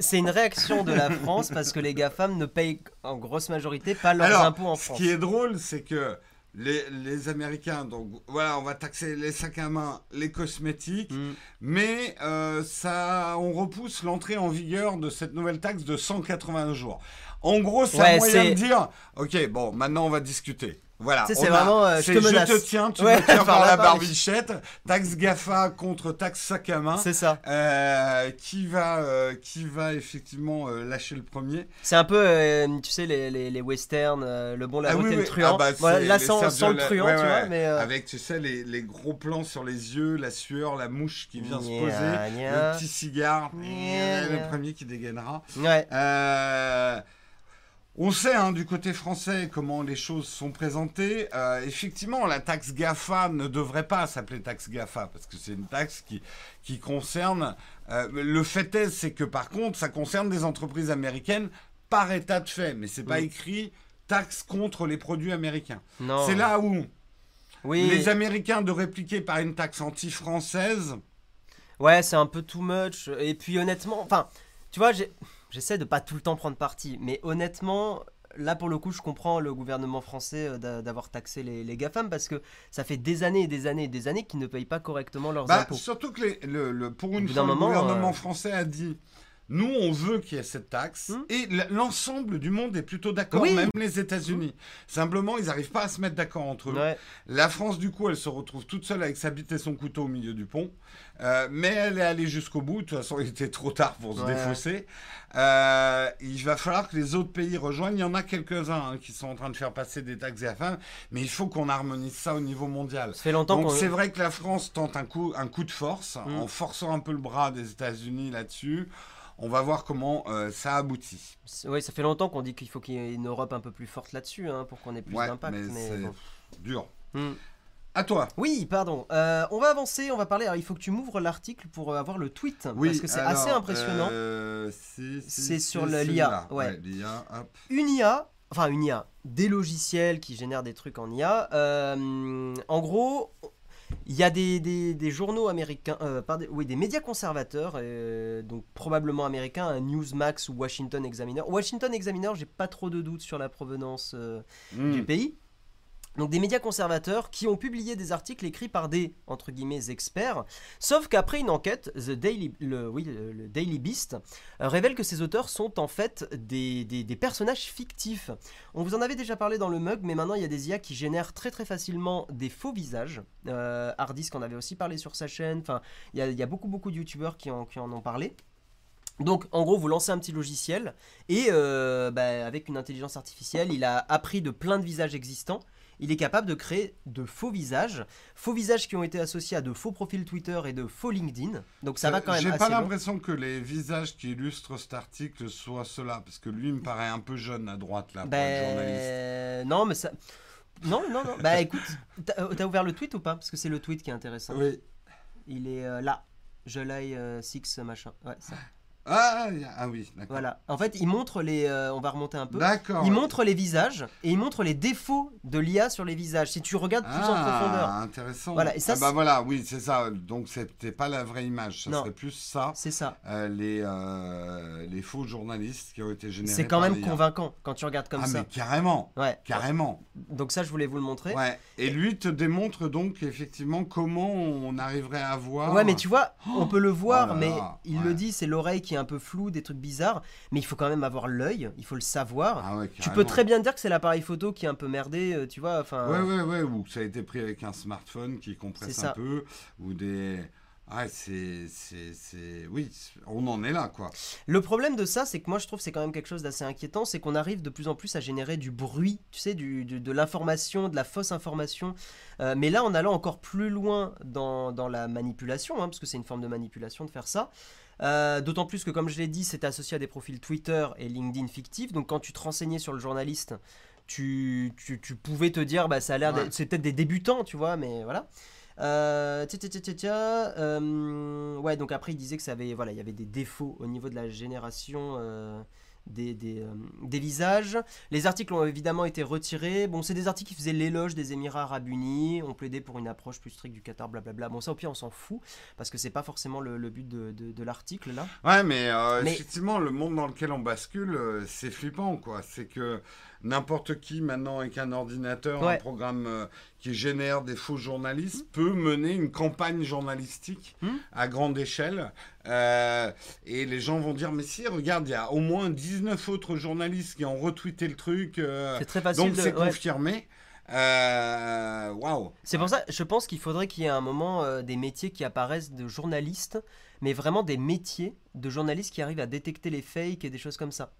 c'est une réaction de la France parce que les GAFAM ne payent en grosse majorité pas leurs Alors, impôts en ce France. qui est drôle, c'est que les, les Américains, donc voilà, on va taxer les sacs à main, les cosmétiques, Mm. mais euh, ça, on repousse l'entrée en vigueur de cette nouvelle taxe de 180 jours. En gros, c'est Ouais, un moyen de dire, ok, bon, maintenant on va discuter. Voilà. Tu sais, c'est vraiment, euh, je te menace. te tiens, tu Ouais, me tiens par la la barbiche. barbichette. Taxe GAFA contre taxe sac à main. C'est ça. Euh, qui va, euh, qui va effectivement lâcher le premier C'est un peu, tu sais, les, les, les westerns, le bon, la Ah brute oui, et le truand. Ah bah, Voilà, là, sans, sans le truand, ouais, tu ouais. vois, mais... Avec, tu sais, les, les gros plans sur les yeux, la sueur, la mouche qui vient se poser, le petit cigare, le premier qui dégainera. Ouais. On sait hein, du côté français comment les choses sont présentées. Euh, effectivement, la taxe GAFA ne devrait pas s'appeler taxe GAFA parce que c'est une taxe qui, qui concerne. euh, le fait est, c'est que par contre, ça concerne des entreprises américaines par état de fait, mais c'est pas écrit taxe contre les produits américains. Non. C'est là où Oui. les Américains de répliquer par une taxe anti-française. Ouais, c'est un peu too much. Et puis honnêtement, enfin, tu vois, j'ai- j'essaie de pas tout le temps prendre parti, mais honnêtement, là pour le coup, je comprends le gouvernement français euh, d'a- d'avoir taxé les, les GAFAM parce que ça fait des années et des années et des années qu'ils ne payent pas correctement leurs Bah, impôts. surtout que les- le, le- pour une bout fois, d'un le moment, gouvernement euh, français a dit nous, on veut qu'il y ait cette taxe, Hmm. et l'ensemble du monde est plutôt d'accord, Oui. même les États-Unis. Simplement, ils n'arrivent pas à se mettre d'accord entre eux. Ouais. La France, du coup, elle se retrouve toute seule avec sa bite et son couteau au milieu du pont. Euh, mais elle est allée jusqu'au bout. De toute façon, il était trop tard pour se Ouais. défausser. Euh, il va falloir que les autres pays rejoignent. Il y en a quelques-uns hein, qui sont en train de faire passer des taxes et affaires. Mais il faut qu'on harmonise ça au niveau mondial. Ça fait longtemps Donc c'est vrai que la France tente un coup, un coup de force Mm. en forçant un peu le bras des États-Unis là-dessus. On va voir comment euh, ça aboutit. Oui, ça fait longtemps qu'on dit qu'il faut qu'il y ait une Europe un peu plus forte là-dessus, hein, pour qu'on ait plus Ouais, d'impact. mais mais c'est bon. dur. Hmm. À toi. Oui, pardon. Euh, on va avancer, on va parler. Alors, il faut que tu m'ouvres l'article pour euh, avoir le tweet, parce que c'est assez impressionnant. euh, c'est- C'est sur c'est l'IA, ouais. l'IA, hop. Une IA, enfin une IA, des logiciels qui génèrent des trucs en IA. euh, en gros, il y a des, des- des journaux américains, euh, pardon, oui, des médias conservateurs, euh, donc probablement américains, un Newsmax ou Washington Examiner. Washington Examiner, j'ai pas trop de doutes sur la provenance euh, Hmm. du pays. Donc des médias conservateurs qui ont publié des articles écrits par des entre guillemets experts, sauf qu'après une enquête, The Daily, le, oui, le, Daily Beast euh, révèle que ces auteurs sont en fait des, des- personnages fictifs. On vous en avait déjà parlé dans le mug, mais maintenant il y a des IA qui génèrent très très facilement des faux visages. Euh, Hardisk en avait aussi parlé sur sa chaîne. Enfin, il y a, il y a beaucoup beaucoup de youtubeurs qui en, qui en ont parlé. Donc, en gros, vous lancez un petit logiciel et euh, bah, avec une intelligence artificielle, il a appris de plein de visages existants. Il est capable de créer de faux visages, faux visages qui ont été associés à de faux profils Twitter et de faux LinkedIn. Donc ça va quand même J'ai assez pas l'impression que les visages qui illustrent cet article soient ceux-là, parce que lui il me paraît un peu jeune à droite là, pour être journaliste. Ben non, mais ça. Non, non, non. Bah écoute, t'as euh, t'as ouvert le tweet ou pas? Parce que c'est le tweet qui est intéressant. Oui. Il est euh, là. Je l'ai 6 machin. Ouais, ça. Ah, y a- ah oui, d'accord. Voilà. En fait, il montre les. euh, on va remonter un peu. D'accord. Il montre les visages et il montre les défauts de l'IA sur les visages. Si tu regardes plus en profondeur, Ah, intéressant. Voilà, et ça, ah bah c'est- voilà, oui, c'est ça. Donc c'était pas la vraie image, ça Non. serait plus ça. c'est ça. euh, les, euh, les faux journalistes qui ont été générés. C'est quand par même l'IA. convaincant quand tu regardes comme Ah ça. mais carrément, Ouais. carrément. Donc ça, je voulais vous le montrer. Ouais. Et lui te démontre donc effectivement comment on arriverait à voir. Ouais, mais tu vois, on peut le voir, Oh là mais là, il ouais. le dit, c'est l'oreille qui est un peu floue, des trucs bizarres, mais il faut quand même avoir l'œil, il faut le savoir. Ah ouais, tu peux très bien dire que c'est l'appareil photo qui est un peu merdé, euh, tu vois, enfin... Ouais, ouais, ouais, ou que ça a été pris avec un smartphone qui compresse un peu, ou des. Ah, c'est. Oui, on en est là, quoi. Le problème de ça, c'est que moi je trouve que c'est quand même quelque chose d'assez inquiétant, c'est qu'on arrive de plus en plus à générer du bruit, tu sais, du, du- de l'information, de la fausse information, Euh, mais là en allant encore plus loin dans, dans la manipulation, hein, parce que c'est une forme de manipulation de faire ça. Euh, D'autant plus que, comme je l'ai dit, c'est associé à des profils Twitter et LinkedIn fictifs. Donc, quand tu te renseignais sur le journaliste, tu, tu, tu pouvais te dire, bah, ça a l'air, Ouais. c'est peut-être des débutants, tu vois, mais voilà. Euh, tia, tia, tia, euh, ouais, donc après il disait que ça avait, voilà, il y avait des défauts au niveau de la génération euh, des, des, euh, des visages. Les articles ont évidemment été retirés. Bon, c'est des articles qui faisaient l'éloge des Émirats Arabes Unis, on plaidait pour une approche plus stricte du Qatar, blablabla. Bon, ça au pire on s'en fout parce que c'est pas forcément le, le but de, de- de l'article là. Ouais, mais, euh, Mais- effectivement, le monde dans lequel on bascule, euh, c'est flippant, quoi. C'est que n'importe qui, maintenant, avec un ordinateur, un programme euh, qui génère des faux journalistes, peut mener une campagne journalistique Hmm. à grande échelle. Euh, et les gens vont dire, mais si, regarde, il y a au moins 19 autres journalistes qui ont retweeté le truc. euh, C'est très facile donc de- c'est ouais. confirmé. Waouh. C'est pour ça, je pense qu'il faudrait qu'il y ait un moment des métiers qui apparaissent de journalistes, mais vraiment des métiers de journalistes qui arrivent à détecter les fakes et des choses comme ça.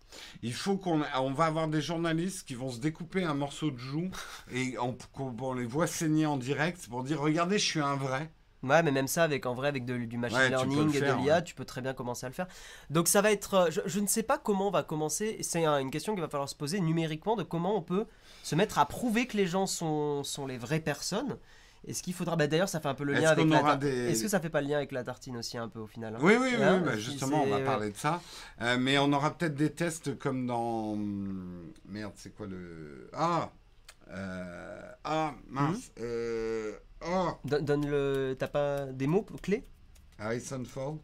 Il faut qu'on on va avoir des journalistes qui vont se découper un morceau de joue et on, les voit saigner en direct pour dire regardez je suis un vrai. Ouais, mais même ça, avec en vrai, avec de- du machine Ouais, learning le et faire, de l'IA, ouais. tu peux très bien commencer à le faire. Donc ça va être, euh, je, je ne sais pas comment on va commencer. C'est un- une question qu'il va falloir se poser numériquement de comment on peut se mettre à prouver que les gens sont, sont les vraies personnes. Est-ce qu'il faudra, bah, d'ailleurs, ça fait un peu le lien avec la. des- Est-ce que ça fait pas le lien avec la tartine aussi un peu au final hein? Oui oui oui, Hein, oui, bah, justement on va parler de ça. Euh, mais on aura peut-être des tests comme dans merde c'est quoi le ah euh, ah mince euh, oh Donne, donne le, t'as pas des mots clés? Harrison Ford.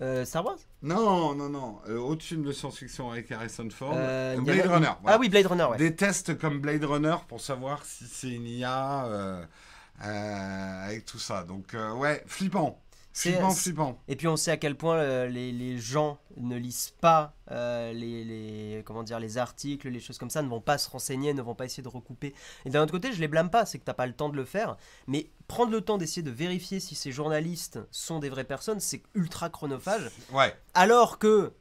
Euh, Star Wars? Non non non euh, autre film de science-fiction avec Harrison Ford. Euh, Blade Runner. voilà. Ah oui, Blade Runner, ouais. Des tests comme Blade Runner pour savoir si c'est une IA avec tout ça. Donc, euh, ouais, flippant. Flippant, flippant. Et puis on sait à quel point euh, les, les gens ne lisent pas euh, les, les- comment dire, les articles, les choses comme ça, ne vont pas se renseigner, ne vont pas essayer de recouper. Et d'un autre côté, je les blâme pas, c'est que t'as pas le temps de le faire. Mais prendre le temps d'essayer de vérifier si ces journalistes sont des vraies personnes, c'est ultra chronophage. Ouais. Alors que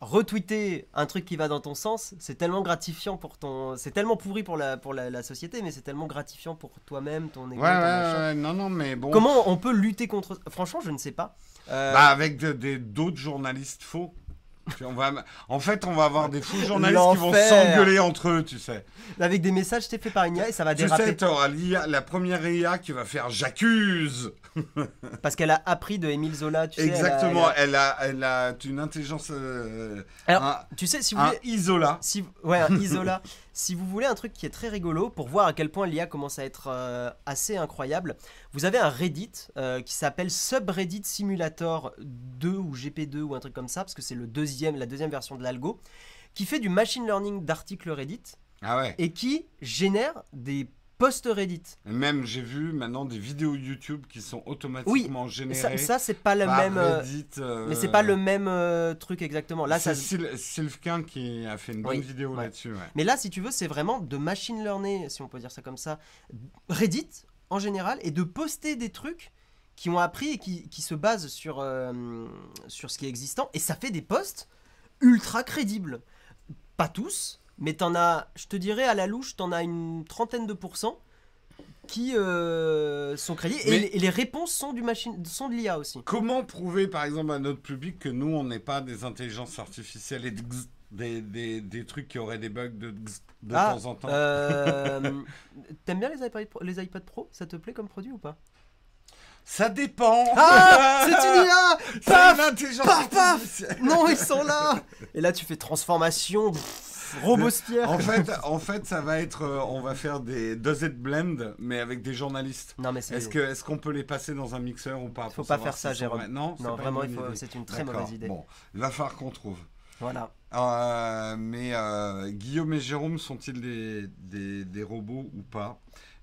retweeter un truc qui va dans ton sens, c'est tellement gratifiant pour ton... C'est tellement pourri pour la, pour la, la société, mais c'est tellement gratifiant pour toi-même, ton Ouais, ego, ouais, ton machin. ouais, non, non, mais bon. Comment on peut lutter contre... Franchement, je ne sais pas. Euh, Bah, avec de- des- d'autres journalistes faux. On va, en fait, on va avoir des faux journalistes qui vont s'engueuler entre eux, tu sais. Avec des messages t'es fait par une IA et ça va Tu déraper. sais, t'auras l'IA la première IA qui va faire j'accuse. Parce qu'elle a appris de Émile Zola, tu sais. elle a- Exactement, elle a- elle a, elle a une intelligence. euh, Alors, un, tu sais, si vous un voulez. Isola. Si, ouais, un Isola. si vous voulez un truc qui est très rigolo pour voir à quel point l'IA commence à être euh, assez incroyable, vous avez un Reddit euh, qui s'appelle Subreddit Simulator 2 ou GP2 ou un truc comme ça, parce que c'est le deuxième, la deuxième version de l'algo, qui fait du machine learning d'articles Reddit Ah ouais. et qui génère des posts Reddit. Même, j'ai vu maintenant des vidéos YouTube qui sont automatiquement Et générées. Ça, ça c'est pas le par même. euh, Reddit, euh, Mais c'est pas le même euh, truc exactement. Là, ça, c'est Sylvain qui a fait une bonne Oui, vidéo ouais. là-dessus. Ouais. Mais là, si tu veux, c'est vraiment de machine learning, si on peut dire ça comme ça, Reddit en général, et de poster des trucs qui ont appris et qui, qui se basent sur, euh, sur ce qui est existant, et ça fait des posts ultra crédibles. Pas tous, mais t'en as, je te dirais à la louche, t'en as une trentaine de pourcents qui euh, sont crédibles, et, les- et les réponses sont, du machine, sont de l'IA aussi. Comment prouver, par exemple, à notre public que nous, on n'est pas des intelligences artificielles et des, des, des trucs qui auraient des bugs de, Ah, temps en temps? euh, T'aimes bien les iPad, Pro, les iPad Pro? Ça te plaît comme produit ou pas? Ça dépend! Ah C'est une IA Paf! Paf, paf. Non, ils sont là. Et là, tu fais transformation, pff, Robespierre. En fait, en fait, ça va être, euh, on va faire des does it blend, mais avec des journalistes. Non, mais c'est. Est-ce que, est-ce qu'on peut les passer dans un mixeur ou pas Faut pour pas faire ça, Jérôme. Non, vraiment, il faut- c'est une très mauvaise idée. Bon, il va falloir qu'on trouve. Voilà. Euh, mais euh, Guillaume et Jérôme sont-ils des, des, des robots ou pas?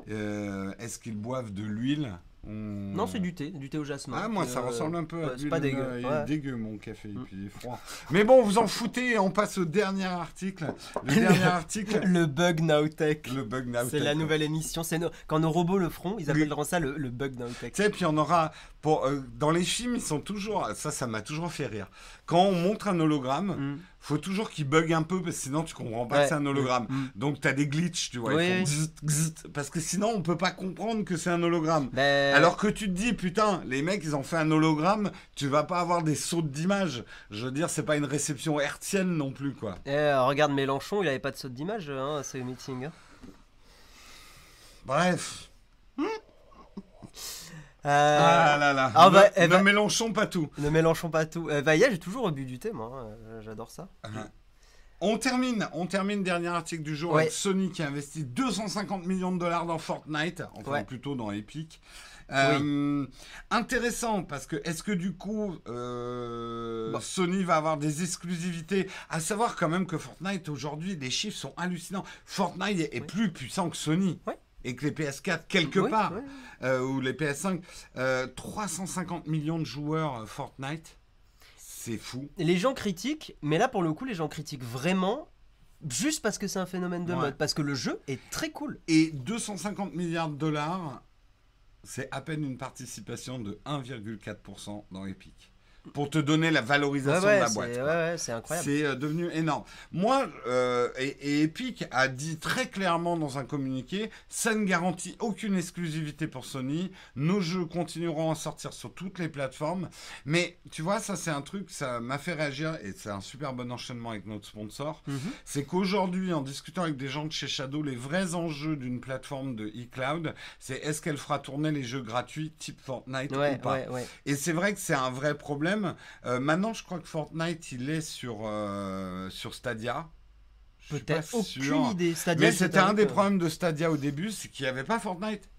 Euh, Est-ce qu'ils boivent de l'huile? On- Non, c'est du thé, du thé au jasmin. Ah, moi, ça Euh, ressemble un peu à C'est pas dégueu. Il ouais. est dégueu, mon café, et Mm. puis il est froid. Mais bon, vous en foutez on passe au dernier article. Le dernier article, Le bug Nowtech. le bug now. C'est la nouvelle émission. C'est Quand nos robots le feront, ils appelleront ça le, le bug Nowtech. Tu sais, puis on aura. Pour, euh, dans les films, ils sont toujours. Ça, ça m'a toujours fait rire. Quand on montre un hologramme, Mm. Faut toujours qu'il bug un peu, parce que sinon tu comprends pas Ouais. que c'est un hologramme. Mm. Donc tu as des glitches, tu vois. ils font oui. parce que sinon on peut pas comprendre que c'est un hologramme. Ben, Alors que tu te dis, putain, les mecs, ils ont fait un hologramme, tu vas pas avoir des sautes d'image. Je veux dire, c'est pas une réception hertzienne non plus, quoi. eh, regarde Mélenchon, il avait pas de saut d'image hein, à ce meeting. hein. Bref. Euh, ah là là. ah ne, bah, eh ne bah- pas tout. Ne mélangeons pas tout. Euh, bah, j'ai toujours bu du thé, moi. hein. Euh, J'adore ça. On termine, on termine dernier article du jour Ouais. avec Sony qui a investi 250 millions de dollars dans Fortnite, enfin Ouais. plutôt dans Epic. Euh, Intéressant parce que est-ce que du coup euh, Bah. Sony va avoir des exclusivités? À savoir quand même que Fortnite aujourd'hui les chiffres sont hallucinants. Fortnite est, est Oui. plus puissant que Sony. Ouais. Et que les PS4 quelque Oui, part oui. euh, ou les PS5 euh, 350 millions de joueurs euh, Fortnite c'est fou Les gens critiquent, mais là, pour le coup, les gens critiquent vraiment juste parce que c'est un phénomène de Ouais. mode. Parce que le jeu est très cool. Et 250 milliards de dollars, c'est à peine une participation de 1,4% dans Epic. Pour te donner la valorisation ouais, de la boîte. ouais, c'est incroyable. C'est euh, devenu énorme. Moi, euh, et, et Epic a dit très clairement dans un communiqué, ça ne garantit aucune exclusivité pour Sony. Nos jeux continueront à sortir sur toutes les plateformes. Mais tu vois, ça c'est un truc, ça m'a fait réagir et c'est un super bon enchaînement avec notre sponsor. Mhm. C'est qu'aujourd'hui, en discutant avec des gens de chez Shadow, les vrais enjeux d'une plateforme de e-cloud, c'est est-ce qu'elle fera tourner les jeux gratuits type Fortnite ou pas. Et c'est vrai que c'est un vrai problème. Euh, maintenant, je crois que Fortnite, il est sur, euh, sur Stadia. Peut-être sûr. aucune idée. Stadia, Mais c'était un des problèmes de Stadia au début, c'est qu'il n'y avait pas Fortnite.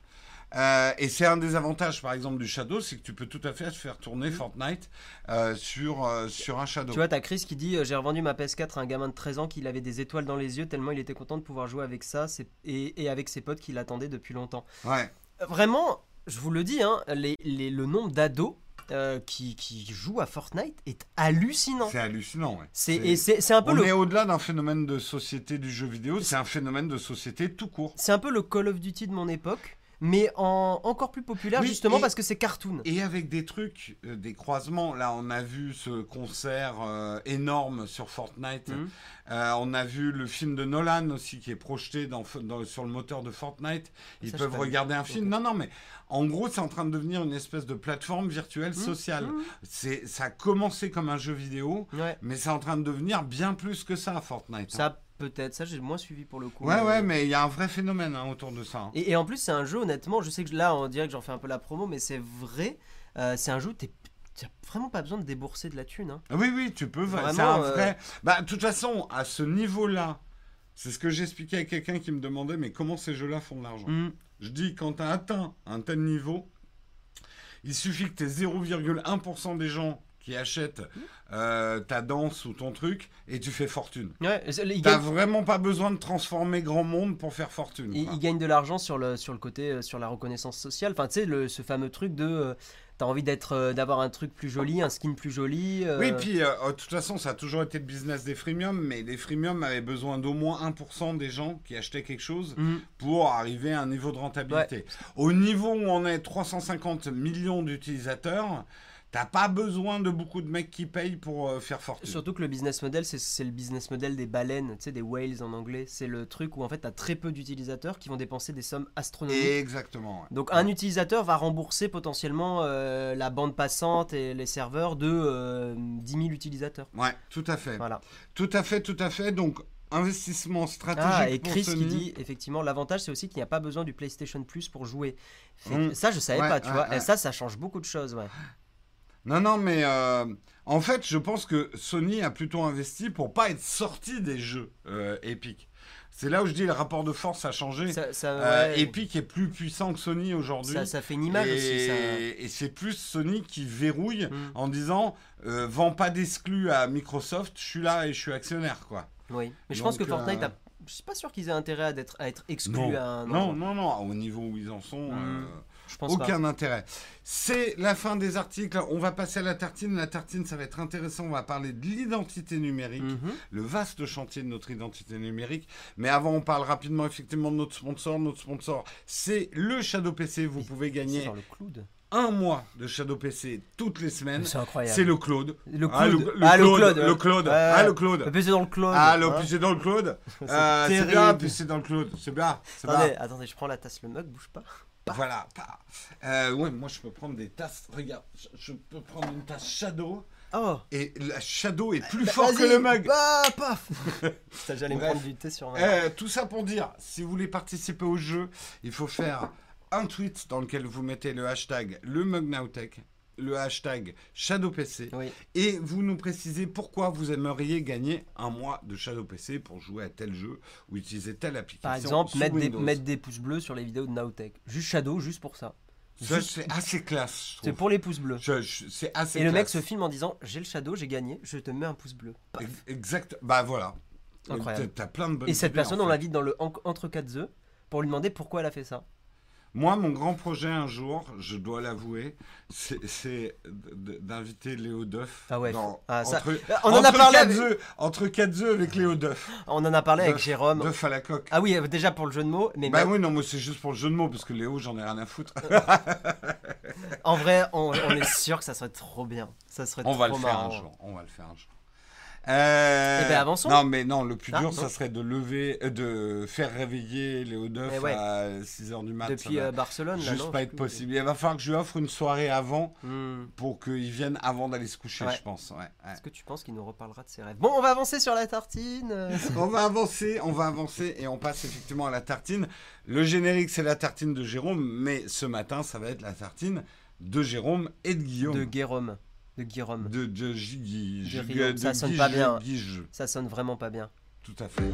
Euh, et c'est un des avantages, par exemple, du Shadow, c'est que tu peux tout à fait faire tourner Fortnite euh, sur, euh, sur un Shadow. Tu vois, t'as Chris qui dit J'ai revendu ma PS4 à un gamin de 13 ans qui avait des étoiles dans les yeux tellement il était content de pouvoir jouer avec ça et, et avec ses potes qui l'attendaient depuis longtemps. Ouais. Vraiment, je vous le dis, hein, les, les- le nombre d'ados euh, qui, qui joue à Fortnite est hallucinant. C'est hallucinant, ouais. C'est c'est c'est un peu On le est au-delà d'un phénomène de société du jeu vidéo, c'est un phénomène de société tout court. c'est un peu le Call of Duty de mon époque, mais en encore plus populaire Oui, justement et- parce que c'est cartoon. Et avec des trucs, euh, des croisements. Là, on a vu ce concert euh, énorme sur Fortnite. Mhm. Euh, on a vu le film de Nolan aussi qui est projeté dans, dans- sur le moteur de Fortnite. Ils Ça, j'ai peuvent regarder un film. Non, non, mais en gros, c'est en train de devenir une espèce de plateforme virtuelle Mhm. sociale. Mhm. C'est, ça a commencé comme un jeu vidéo, Ouais. mais c'est en train de devenir bien plus que ça, Fortnite. Ça peut-être, ça j'ai moins suivi pour le coup. Ouais, mais- ouais, mais il y a un vrai phénomène hein, autour de ça. hein. Et, et en plus, c'est un jeu, honnêtement, je sais que là, on dirait que j'en fais un peu la promo, mais c'est vrai. euh, c'est un jeu où t'es- t'as vraiment pas besoin de débourser de la thune. hein. Oui, oui, tu peux. Vraiment, c'est un euh, vrai. Bah, de toute façon, à ce niveau-là, c'est ce que j'expliquais à quelqu'un qui me demandait, mais comment ces jeux-là font de l'argent? Mm. Je dis, quand tu as atteint un tel niveau, il suffit que tu 0,1% des gens qui achètent euh, ta danse ou ton truc et tu fais fortune. Ouais, il T'as gagne, vraiment pas besoin de transformer grand monde pour faire fortune. il- quoi. il gagne de l'argent sur le, sur le côté, euh, sur la reconnaissance sociale. Enfin, tu sais, le- ce fameux truc de. euh, T'as envie d'être, euh, d'avoir un truc plus joli, un skin plus joli. euh, Oui, puis euh, de toute façon, ça a toujours été le business des freemiums, mais les freemiums avaient besoin d'au moins 1% des gens qui achetaient quelque chose mm. pour arriver à un niveau de rentabilité. Au niveau où on est 350 millions d'utilisateurs, t'as pas besoin de beaucoup de mecs qui payent pour euh, faire fortune. Surtout que le business model, c'est- le business model des baleines, tu sais, des whales en anglais. C'est le truc où en fait, t'as très peu d'utilisateurs qui vont dépenser des sommes astronomiques. Exactement. ouais. Donc un utilisateur va rembourser potentiellement euh, la bande passante et les serveurs de euh, 10 000 utilisateurs. Ouais, tout à fait. Voilà. Tout à fait, tout à fait. Donc, investissement stratégique Ah, et pour Chris Sony. qui dit effectivement l'avantage c'est aussi qu'il n'y a pas besoin du PlayStation Plus pour jouer. Fait- Mm. Ça je savais Ouais, pas, tu ouais, vois. ouais. Et ça ça change beaucoup de choses, ouais. Non, non, mais euh, en fait, je pense que Sony a plutôt investi pour pas être sorti des jeux euh, Epic. C'est là où je dis le rapport de force a changé. Ça, ça, Euh, ouais, Epic est plus puissant que Sony aujourd'hui. ça, ça fait une image et, aussi. Et c'est plus Sony qui verrouille Mm. en disant euh, vends pas d'exclus à Microsoft, je suis là et je suis actionnaire quoi. Oui. Mais je pense que Fortnite, euh, a... je suis pas sûr qu'ils aient intérêt à être, à être exclus Non. à un Non, non, non, au niveau où ils en sont, Mm. Euh, Je pense aucun intérêt. C'est la fin des articles. On va passer à la tartine. La tartine, ça va être intéressant. On va parler de l'identité numérique. Mhm. le vaste chantier de notre identité numérique. Mais avant, on parle rapidement effectivement de notre sponsor. Notre sponsor, c'est le Shadow PC. Vous pouvez C'est gagner le cloud. un mois de Shadow PC toutes les semaines. C'est incroyable. C'est le Claude. Le Ah, cloud. le, Ah, le Claude. Le Claude. Ouais, Ah, le Claude. Le PC dans le cloud. Ah, le hein. PC dans le Claude. C'est Euh, c'est bien, PC dans le Claude. C'est bien. C'est bien. Attendez, attendez, je prends la tasse, le mug, bouge pas. Voilà. Euh, ouais, moi, je peux prendre des tasses. Regarde, je, je peux prendre une tasse Shadow. Oh Et la Shadow est plus Bah, fort que le mug. Bah, paf Putain, J'allais prendre du thé sur ma... Euh, tout ça pour dire, si vous voulez participer au jeu, il faut faire un tweet dans lequel vous mettez le hashtag le MugNowTech, le hashtag ShadowPC, Oui. et vous nous précisez pourquoi vous aimeriez gagner un mois de ShadowPC pour jouer à tel jeu ou utiliser telle application. Par exemple, mettre des, mettre des pouces bleus sur les vidéos de Nowtech. Juste Shadow, juste pour ça. Ça, c'est assez classe, C'est pour les pouces bleus. C'est assez Et le mec se filme en disant J'ai le Shadow, j'ai gagné, je te mets un pouce bleu. Paf. Exact. Bah voilà. Incroyable. T'as plein de bonnes Et cette idées, personne, on l'invite dans le en- entre quatre œufs pour lui demander pourquoi elle a fait ça. Moi, mon grand projet un jour, je dois l'avouer, c'est d'inviter Léo Duff. Ah ouais, dans- ah, ça- entre, On en a entre parlé quatre avec- œufs, entre quatre œufs avec Léo Duff. On en a parlé avec Jérôme. Duff à la coque. Ah oui, euh, déjà pour le jeu de mots, mais bah même- oui, non, moi c'est juste pour le jeu de mots, parce que Léo, j'en ai rien à foutre. en vrai, on, on est sûr que ça serait trop bien. Ça serait on va le trop faire marrant. un jour. On va le faire un jour. Euh, Eh ben, avançons. Non, mais non, le plus Ah, dur, non. ça serait de lever, euh, de faire réveiller Léo Duff Eh ouais. à 6h du mat. Depuis euh, Barcelone, là, juste non pas être possible. Il va falloir que je lui offre une soirée avant Hmm. pour qu'il vienne avant d'aller se coucher, Ouais. je pense. Ouais. Est-ce que tu penses qu'il nous reparlera de ses rêves? Bon, on va avancer sur la tartine. euh. On va avancer, on va avancer et on passe effectivement à la tartine. Le générique, c'est la tartine de Jérôme, mais ce matin, ça va être la tartine de Jérôme et de Guillaume. de Guérôme. De Guérôme. De, de De Guillaume, ça sonne pas bien. Ça sonne vraiment pas bien. Tout à fait.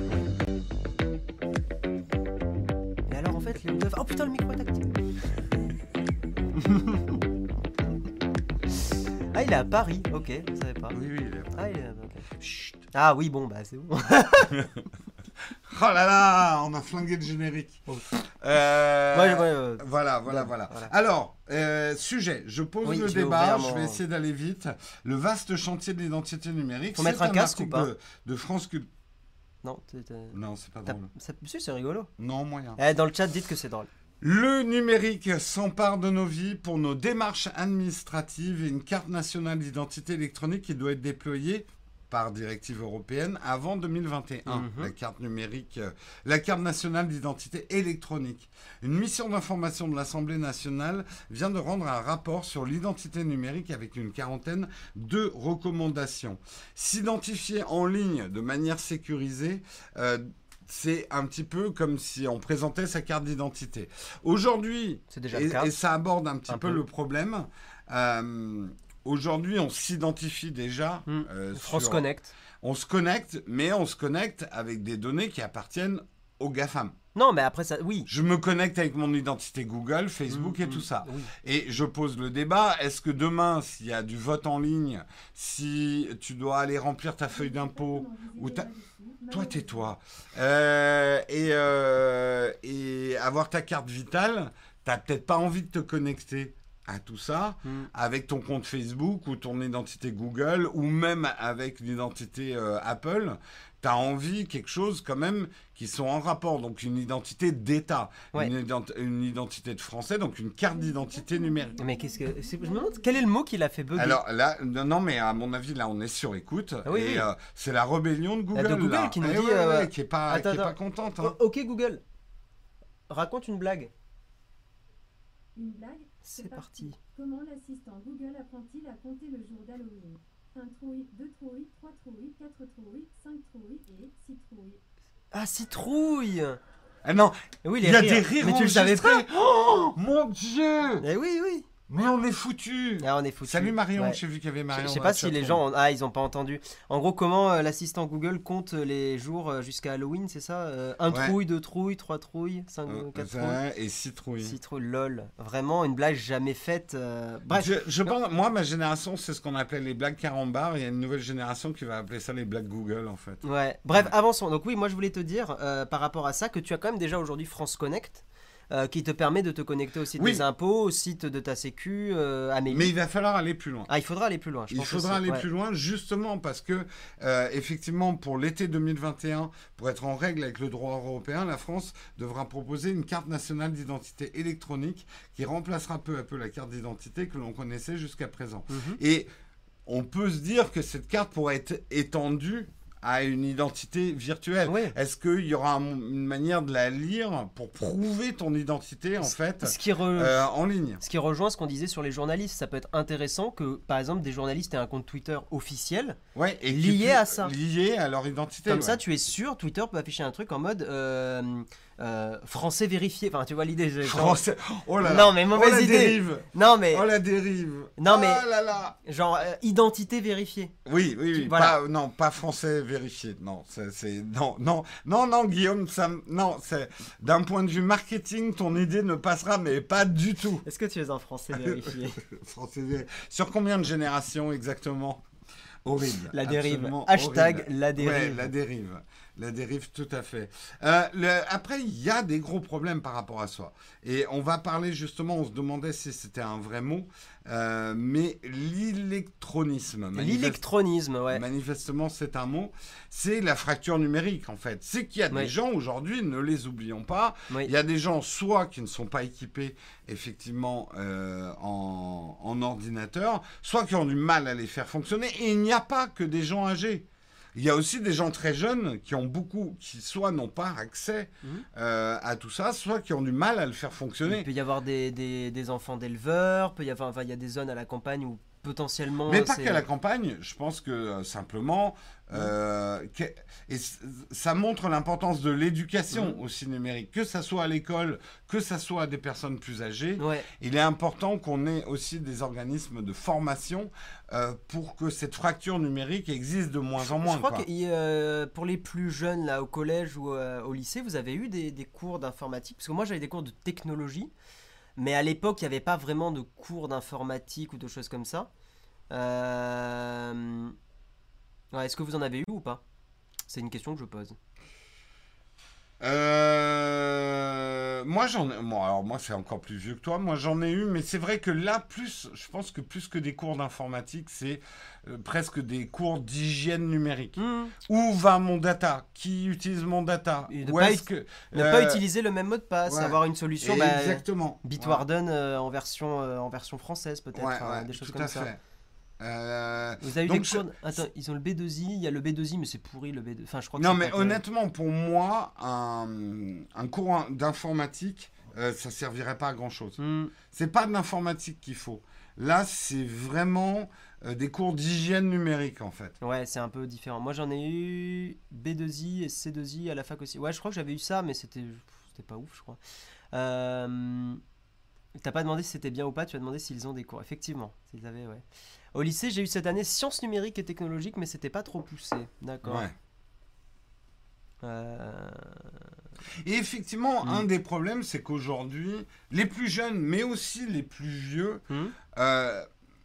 Et alors en fait, Duff. Oh putain, le micro est activé. ah, il est à Paris. Ok, je savais pas. Oui, oui, il est- Ah, il est... ok. Chut. Ah oui, bon, bah c'est bon. là là, on a flingué le générique. Euh, Ouais, ouais, euh, Voilà, voilà, voilà. voilà. Alors, euh, sujet, je pose Oui, le débat, je vais mon- essayer d'aller vite. Le vaste chantier de l'identité numérique. Faut mettre un casque ou pas de, de France Culture. Non, Non, c'est pas drôle. si, c'est rigolo. Non, moyen. Eh, dans le chat, dites que c'est drôle. Le numérique s'empare de nos vies pour nos démarches administratives et une carte nationale d'identité électronique qui doit être déployée par directive européenne avant 2021. Mhm. La carte numérique, euh, la carte nationale d'identité électronique. Une mission d'information de l'Assemblée nationale vient de rendre un rapport sur l'identité numérique avec une quarantaine de recommandations. S'identifier en ligne de manière sécurisée, euh, c'est un petit peu comme si on présentait sa carte d'identité. Aujourd'hui, et, et ça aborde un petit Un peu, peu. le problème. euh, Aujourd'hui, on s'identifie déjà. Hmm. euh, France sur- Connect. On se connecte, mais on se connecte avec des données qui appartiennent aux GAFAM. Non, mais après ça, oui. Je me connecte avec mon identité Google, Facebook et mm, tout ça. Oui. Et je pose le débat, est-ce que demain, s'il y a du vote en ligne, si tu dois aller remplir ta feuille d'impôt, ou ta... Toi, tais-toi. Euh, et, euh, et avoir ta carte vitale, t'as peut-être pas envie de te connecter à tout ça Mm. avec ton compte Facebook ou ton identité Google ou même avec l'identité euh, Apple. Tu as envie quelque chose quand même qui sont en rapport, donc une identité d'État, Ouais. une, ident- une identité de français, donc une carte d'identité numérique. Mais qu'est-ce que. c'est- Je me demande quel est le mot qui l'a fait bugger? Alors là, non, non, mais à mon avis, là, on est sur écoute. Ah oui, et oui. euh, c'est la rébellion de Google. de Google là. qui nous Eh dit, ouais, euh, ouais, qui est pas, attends, qui est pas attends. contente. Hein. ok, Google. Raconte une blague. Une blague? C'est parti. Comment l'assistant Google apprend-il à compter le jour d'Halloween Un trouille, deux trouilles, trois trouilles, quatre trouilles, cinq trouilles et six trouilles. Ah, citrouille Ah non, Oui, il y a rires. des rires Mais tu le savais pas. Oh, mon Dieu Eh oui, oui. Mais on est foutus. Ah, on est foutu. Salut Marion, Ouais. j'ai vu qu'il y avait Marion. je sais pas si les gens ont... ah ils ont pas entendu. En gros comment euh, l'assistant Google compte les jours euh, jusqu'à Halloween c'est ça Euh, Un Ouais. trouille, deux trouilles, trois trouilles, cinq, Euh, quatre trouilles, et citrouille. six trouilles. Lol, vraiment une blague jamais faite. euh, Bref. Je, je pense, moi, ma génération, c'est ce qu'on appelait les blagues carambars. Il y a une nouvelle génération qui va appeler ça les blagues Google, en fait. Ouais. Bref, avançons. Donc oui, moi je voulais te dire euh, par rapport à ça que tu as quand même déjà aujourd'hui France Connect. Euh, qui te permet de te connecter au site Oui. des impôts, au site de ta sécu, euh, à Mail. Mais il va falloir aller plus loin. Ah, il faudra aller plus loin. Je Il pense faudra aller Ouais. plus loin justement parce que euh, effectivement pour l'été 2021, pour être en règle avec le droit européen, la France devra proposer une carte nationale d'identité électronique qui remplacera peu à peu la carte d'identité que l'on connaissait jusqu'à présent. Mhm. Et on peut se dire que cette carte pourrait être étendue à une identité virtuelle. Ouais. Est-ce qu'il y aura un- une manière de la lire pour prouver ton identité en fait Ce qui, re- euh, en ligne? Ce qui rejoint ce qu'on disait sur les journalistes, ça peut être intéressant que, par exemple, des journalistes aient un compte Twitter officiel. Ouais, et Lié à ça. Lié à leur identité. Comme ouais. ça, tu es sûr, Twitter peut afficher un truc en mode euh, euh, français vérifié. Enfin, tu vois l'idée. Français. Oh là là. Non, mais oh mauvaise la idée. dérive. Non, mais Oh la dérive. Non, mais- Oh là là. genre euh, identité vérifiée. Oui, oui, oui. Voilà. Pas, non, pas français vérifié. Non, c'est, non, non, non, non, Guillaume, ça, non, c'est d'un point de vue marketing, ton idée ne passera, mais pas du tout. Est-ce que tu es un français vérifié Français vé- Sur combien de générations exactement? Horrible. La dérive. Hashtag horrible. la dérive. Ouais, la dérive. La dérive, tout à fait. Euh, le- après, il y a des gros problèmes par rapport à ça. Et on va parler justement, on se demandait si c'était un vrai mot, euh, mais l'électronisme. L'électronisme, ouais. Manifestement, c'est un mot. C'est la fracture numérique, en fait. C'est qu'il y a des gens aujourd'hui, ne les oublions pas, Oui. il y a des gens soit qui ne sont pas équipés effectivement euh, en, en ordinateur, soit qui ont du mal à les faire fonctionner. Et il n'y a pas que des gens âgés. Il y a aussi des gens très jeunes qui ont beaucoup, qui soit n'ont pas accès Mhm. euh, à tout ça, soit qui ont du mal à le faire Il fonctionner. peut y avoir des, des, des enfants d'éleveurs, peut y avoir, enfin, il y a des zones à la campagne où potentiellement. Mais pas qu'à la campagne, je pense que euh, simplement, euh, et ça montre l'importance de l'éducation Mhm. aussi numérique, que ça soit à l'école, que ça soit à des personnes plus âgées. Ouais. Il est important qu'on ait aussi des organismes de formation euh, pour que cette fracture numérique existe de moins en moins. Je crois quoi. que euh, pour les plus jeunes, là, au collège ou au lycée, vous avez eu des, des cours d'informatique? Parce que moi, j'avais des cours de technologie, mais à l'époque, il n'y avait pas vraiment de cours d'informatique ou de choses comme ça. Euh, ouais, Est-ce que vous en avez eu ou pas? C'est une question que je pose. Euh, moi j'en ai. Bon, alors moi c'est encore plus vieux que toi. Moi j'en ai eu, mais c'est vrai que là plus, je pense que plus que des cours d'informatique, c'est euh, presque des cours d'hygiène numérique. Hmm. Où va mon data? Qui utilise mon data? Et ne Où pas est-ce ut- que Ne euh, pas utiliser le même mot de passe, ouais. avoir une solution. bah, Exactement. Bitwarden en version en version française peut-être, ouais, des choses tout comme à ça. fait. Euh, Vous avez Donc, des je- cours. Attends, ils ont le B2I, il y a le B2I, mais c'est pourri le B2. Enfin, je crois que Non, mais pas honnêtement, pour moi, un, un cours d'informatique, euh, ça servirait pas à grand chose. Hmm. C'est pas de l'informatique qu'il faut. Là, c'est vraiment euh, des cours d'hygiène numérique, en fait. Ouais, c'est un peu différent. Moi, j'en ai eu B2I et C2I à la fac aussi. Ouais, je crois que j'avais eu ça, mais c'était c'était pas ouf, je crois. Euh... T'as pas demandé si c'était bien ou pas, tu as demandé s'ils ont des cours. Effectivement, s'ils avaient, ouais. Au lycée, j'ai eu cette année sciences numériques et technologiques, mais c'était pas trop poussé. D'accord. Ouais. Euh, Et effectivement, un des problèmes, c'est qu'aujourd'hui, les plus jeunes, mais aussi les plus vieux, hmm euh,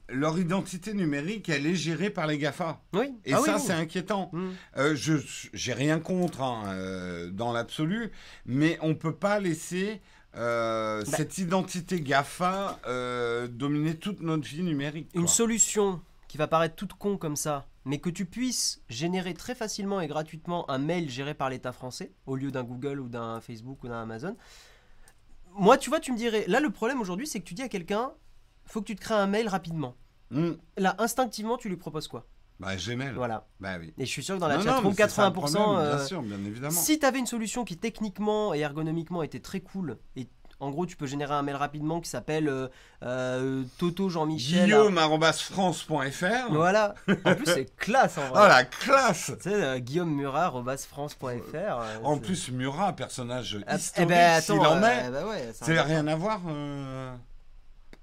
leur identité numérique, elle est gérée par les GAFA. Oui. Et Ah ça, oui. c'est inquiétant. Hmm. Euh, je j'ai rien contre hein, dans l'absolu, mais on peut pas laisser euh, Bah. cette identité GAFA euh, dominer toute notre vie numérique. Une solution qui va paraître toute con comme ça, mais que tu puisses générer très facilement et gratuitement un mail géré par l'État français, au lieu d'un Google ou d'un Facebook ou d'un Amazon. Moi, tu vois, tu me dirais, là, le problème aujourd'hui, c'est que tu dis à quelqu'un, faut que tu te crées un mail rapidement. Hmm. Là, instinctivement, tu lui proposes quoi? Bah, Gmail. Voilà. Bah oui. Et je suis sûr que dans la chatroom, mais c'est ça le 80%. problème, euh, Bien sûr, bien évidemment. si tu avais une solution qui techniquement et ergonomiquement était très cool, et en gros, tu peux générer un mail rapidement qui s'appelle euh, euh, Toto Jean-Michel. Guillaume.france.fr. Voilà. En plus, c'est classe en Oh vrai. la classe Tu sais, Guillaume Murat, france.fr. euh, En plus, Murat, personnage Ah, historique, eh ben, s'il attends, en est. bah ouais, C'est rien à voir.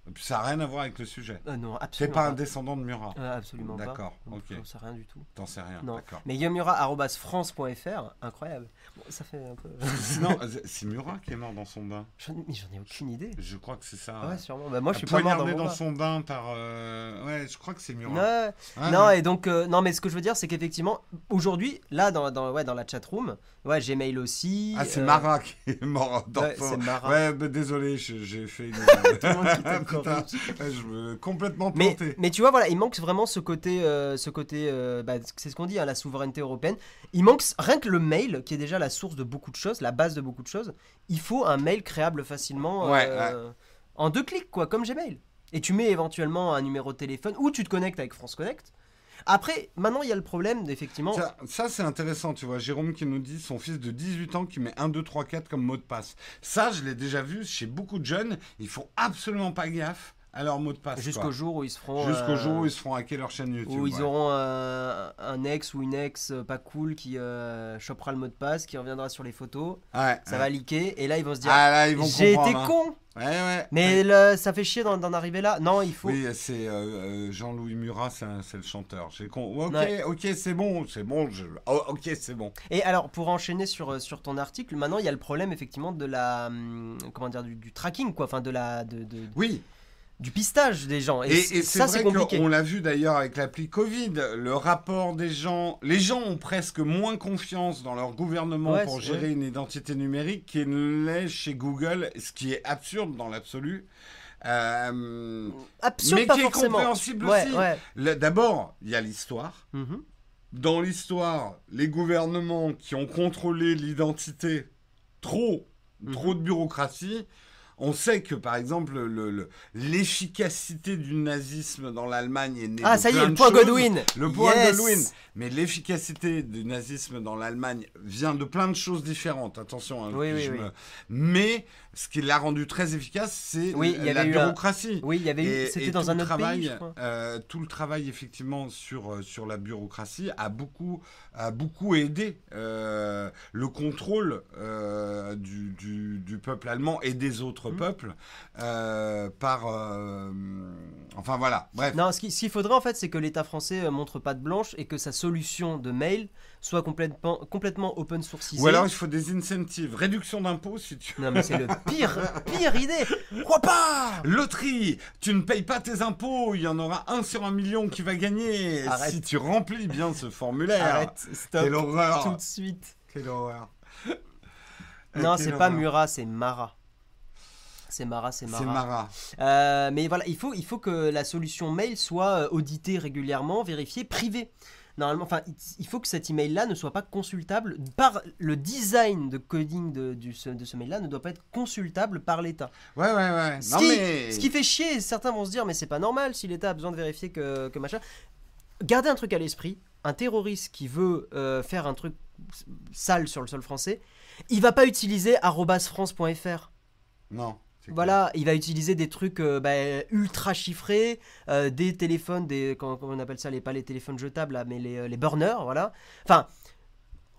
Et puis Ça n'a rien à voir avec le sujet. Euh, non, absolument pas pas. un descendant de Murat. Euh, absolument pas. D'accord, ok. J'en sais rien du tout. T'en sais rien. Non. D'accord. Mais Guillaume Murat, arobase france.fr, incroyable. Ça fait un peu. non, c'est Murat qui est mort dans son bain. J'en ai aucune idée. Je crois que c'est ça. Ah ouais, sûrement. Bah, moi, je suis pas mort dans mon dans, son bain par. euh, Ouais, je crois que c'est Murat. Ah, non, ouais. et donc, euh, non, mais ce que je veux dire, c'est qu'effectivement, aujourd'hui, là, dans, dans, ouais, dans la chatroom, ouais, Gmail aussi. Ah, c'est euh, Marat qui est mort dans ouais, son- c'est Marat. Ouais, bah, désolé, j'ai fait une. Tout le monde Putain, ouais, je me complètement planté. mais tu vois, voilà, il manque vraiment ce côté, euh, ce côté, bah, c'est ce qu'on dit, hein, la souveraineté européenne. Il manque rien que le mail, qui est déjà la source de beaucoup de choses, la base de beaucoup de choses. Il faut un mail créable facilement, Ouais, euh, en deux clics, quoi, comme Gmail. Et tu mets éventuellement un numéro de téléphone ou tu te connectes avec France Connect. Après, maintenant, il y a le problème d'effectivement. Ça, ça, c'est intéressant, tu vois. Jérôme qui nous dit son fils de 18 ans qui met 1, 2, 3, 4 comme mot de passe. Ça, je l'ai déjà vu chez beaucoup de jeunes. Ils font absolument pas gaffe à leur mot de passe. Jusqu'au jour où ils se feront. Jusqu'au euh, jour où ils se feront hacker leur chaîne YouTube. où ils ouais. auront euh, un ex ou une ex euh, pas cool qui euh, chopera le mot de passe, qui reviendra sur les photos, Ouais, ça ouais. va leaker, et là ils vont se dire Ah J'ai été hein. con Ouais, ouais. Mais le- ça fait chier d'en arriver là. Non, il faut. Oui, c'est euh, Jean-Louis Murat, c'est le chanteur. J'ai con. Ok, ok, c'est bon, c'est bon. Je... oh, ok, c'est bon. Et alors, pour enchaîner sur, sur ton article, maintenant il y a le problème effectivement de la. hum, Comment dire Du, du tracking, quoi. Enfin, de la. De, de- Oui. Du pistage des gens. Et, Et, et ça, c'est compliqué. qu'on l'a vu d'ailleurs avec l'appli Covid, le rapport des gens, les gens ont presque moins confiance dans leur gouvernement Ouais, pour gérer une identité numérique qu'il ne l'est chez Google, ce qui est absurde dans l'absolu. Euh, Absurde, mais pas qui est forcément. compréhensible Ouais, aussi. ouais. D'abord, il y a l'histoire. Mhm. Dans l'histoire, les gouvernements qui ont contrôlé l'identité, trop, trop de bureaucratie. On sait que, par exemple, le- le- l'efficacité du nazisme dans l'Allemagne est née Ah, de ça y est, le point choses. Godwin. Le point Yes. Godwin. Mais l'efficacité du nazisme dans l'Allemagne vient de plein de choses différentes. Attention. hein, Oui, oui, oui. Mais ce qui l'a rendu très efficace, c'est Oui, y la avait un- bureaucratie. Oui, il y avait eu. C'était dans un autre travail, pays, je crois. euh, tout le travail effectivement sur, euh, sur la bureaucratie a beaucoup, a beaucoup aidé euh, le contrôle euh, du, du- du peuple allemand et des autres Mhm. peuples par... enfin voilà, bref. Non, ce qui- ce qu'il faudrait en fait, c'est que l'État français montre pas de blanche et que sa solution de mail soit complètement, complètement open source. Ou alors il faut des incentives, réduction d'impôts si tu... Non, mais c'est le pire, pire idée. Crois pas. Loterie, tu ne payes pas tes impôts, il y en aura un sur un million qui va gagner Arrête. si tu remplis bien ce formulaire. Arrête, stop, Quelle horreur tout de suite. Quelle horreur. Non, quelle c'est pas. Murat, c'est Mara. C'est Mara, c'est C'est Mara. Mara. Euh, mais voilà, il faut, il faut que la solution mail soit euh, auditée régulièrement, vérifiée, privée. Normalement, enfin, il- faut que cet email-là ne soit pas consultable par le design de coding de, du- ce, de ce mail-là ne doit pas être consultable par l'État. Ouais, ouais, ouais. Ce, Non, qui, mais. ce qui fait chier, certains vont se dire, mais c'est pas normal si l'État a besoin de vérifier que, que machin. Gardez un truc à l'esprit, un terroriste qui veut euh, faire un truc sale sur le sol français, il va pas utiliser @france.fr. Non. Voilà, il va utiliser des trucs euh, bah, ultra chiffrés, euh, des téléphones, des comment, comment on appelle ça, les pas les téléphones jetables là, mais les, euh, les burners, voilà. Enfin,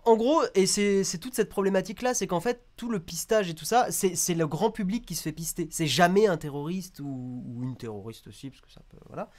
en gros, et c'est toute cette problématique là, c'est qu'en fait tout le pistage et tout ça, c'est c'est le grand public qui se fait pister. C'est jamais un terroriste ou, ou une terroriste aussi, parce que ça peut, voilà.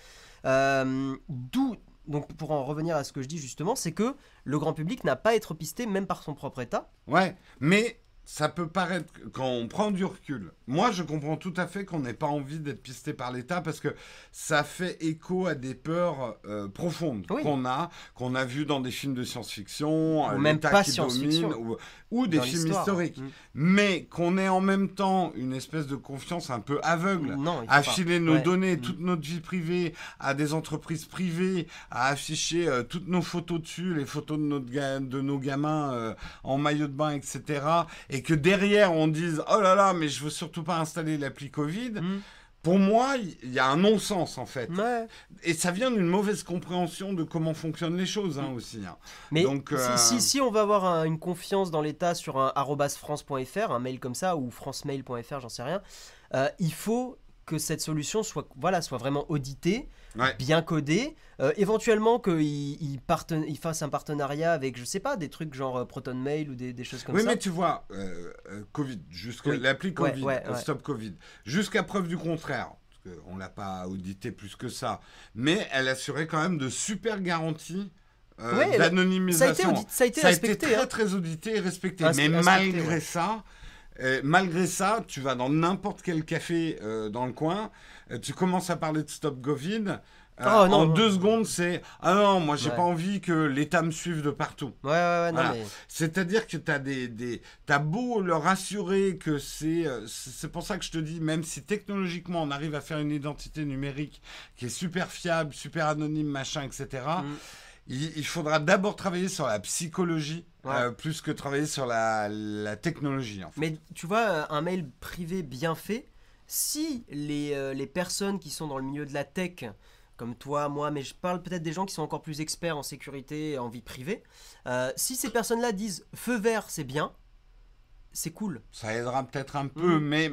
Euh, D'où donc pour en revenir à ce que je dis justement, c'est que le grand public n'a pas à être pisté même par son propre État. Ouais, mais ça peut paraître, quand on prend du recul, moi je comprends tout à fait qu'on n'ait pas envie d'être pisté par l'État parce que ça fait écho à des peurs euh, profondes Oui. qu'on a, qu'on a vu dans des films de science-fiction, euh, même pas qui science-fiction. domine, ou, ou des films historiques. Mm. Mais qu'on ait en même temps une espèce de confiance un peu aveugle Non, à pas. filer nos Ouais. données, Mm. toute notre vie privée, à des entreprises privées, à afficher euh, toutes nos photos dessus, les photos de, notre de nos gamins euh, en maillot de bain, etc. Et que derrière on dise oh là là, mais je veux surtout pas installer l'appli Covid. Mm. Pour moi, il y a un non-sens en fait. Ouais. Et ça vient d'une mauvaise compréhension de comment fonctionnent les choses hein, aussi. hein. Mais Donc, si- euh, si, si on va avoir un- une confiance dans l'État sur un france.fr, un mail comme ça, ou francemail.fr, j'en sais rien, euh, il faut que cette solution soit, voilà, soit vraiment auditée, Ouais. bien codée, euh, éventuellement qu'il il parten- il fasse un partenariat avec, je sais pas, des trucs genre euh, ProtonMail ou des, des choses comme oui, ça. mais tu vois, euh, euh, Covid, jusqu'à Oui. l'appli Covid, ouais, ouais. Stop Covid, jusqu'à preuve du contraire, parce qu'on l'a pas audité plus que ça, mais elle assurait quand même de super garanties euh, Ouais, elle- Ça a été, d'anonymisation. ça a été Ça a été très hein. très audité et respecté. Mais malgré ça, euh, malgré ça, tu vas dans n'importe quel café euh, dans le coin, euh, tu commences à parler de Stop Covid. euh, Oh, non, en non. deux secondes, c'est ah non, moi j'ai Ouais. pas envie que l'État me suive de partout. Ouais, ouais, Voilà. mais. C'est-à-dire que tu as des, des t'as beau leur assurer que c'est c'est c'est pour ça que je te dis même si technologiquement on arrive à faire une identité numérique qui est super fiable, super anonyme, machin, etc. Mm. Il, il faudra d'abord travailler sur la psychologie Ouais. euh, plus que travailler sur la, la technologie. En fait. Mais tu vois, un mail privé bien fait, si les, euh, les personnes qui sont dans le milieu de la tech, comme toi, moi, mais je parle peut-être des gens qui sont encore plus experts en sécurité et en vie privée, euh, si ces personnes-là disent feu vert, c'est bien, c'est cool. Ça aidera peut-être un peu, Mm. mais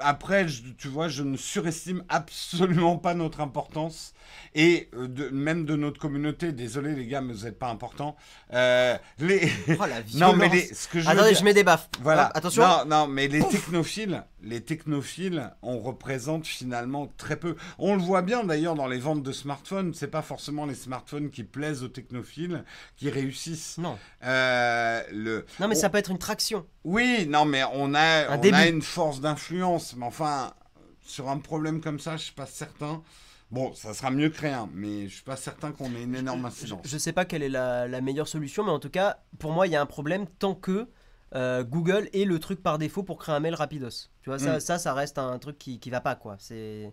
après, je- tu vois, je ne surestime absolument pas notre importance et euh, de- même de notre communauté. Désolé les gars, mais vous n'êtes pas importants. Euh, les... Oh la non, mais les- ce que je Attendez, dire- je mets des baffes. Voilà. Hop, attention. Non, non, mais les technophiles, les technophiles, on représente finalement très peu. On le voit bien d'ailleurs dans les ventes de smartphones. C'est pas forcément les smartphones qui plaisent aux technophiles qui réussissent. Non. Euh, le... non, mais on- ça peut être une traction. Oui, non, mais on a, on a une force d'influence. Mais enfin, sur un problème comme ça, je suis pas certain. Bon, ça sera mieux que rien, mais je suis pas certain qu'on ait une énorme Je, incidence. je sais pas quelle est la, la meilleure solution, mais en tout cas, pour moi, il y a un problème tant que euh, Google est le truc par défaut pour créer un mail rapidos. Tu vois, ça, Mm. ça, ça reste un truc qui, qui va pas, quoi. C'est...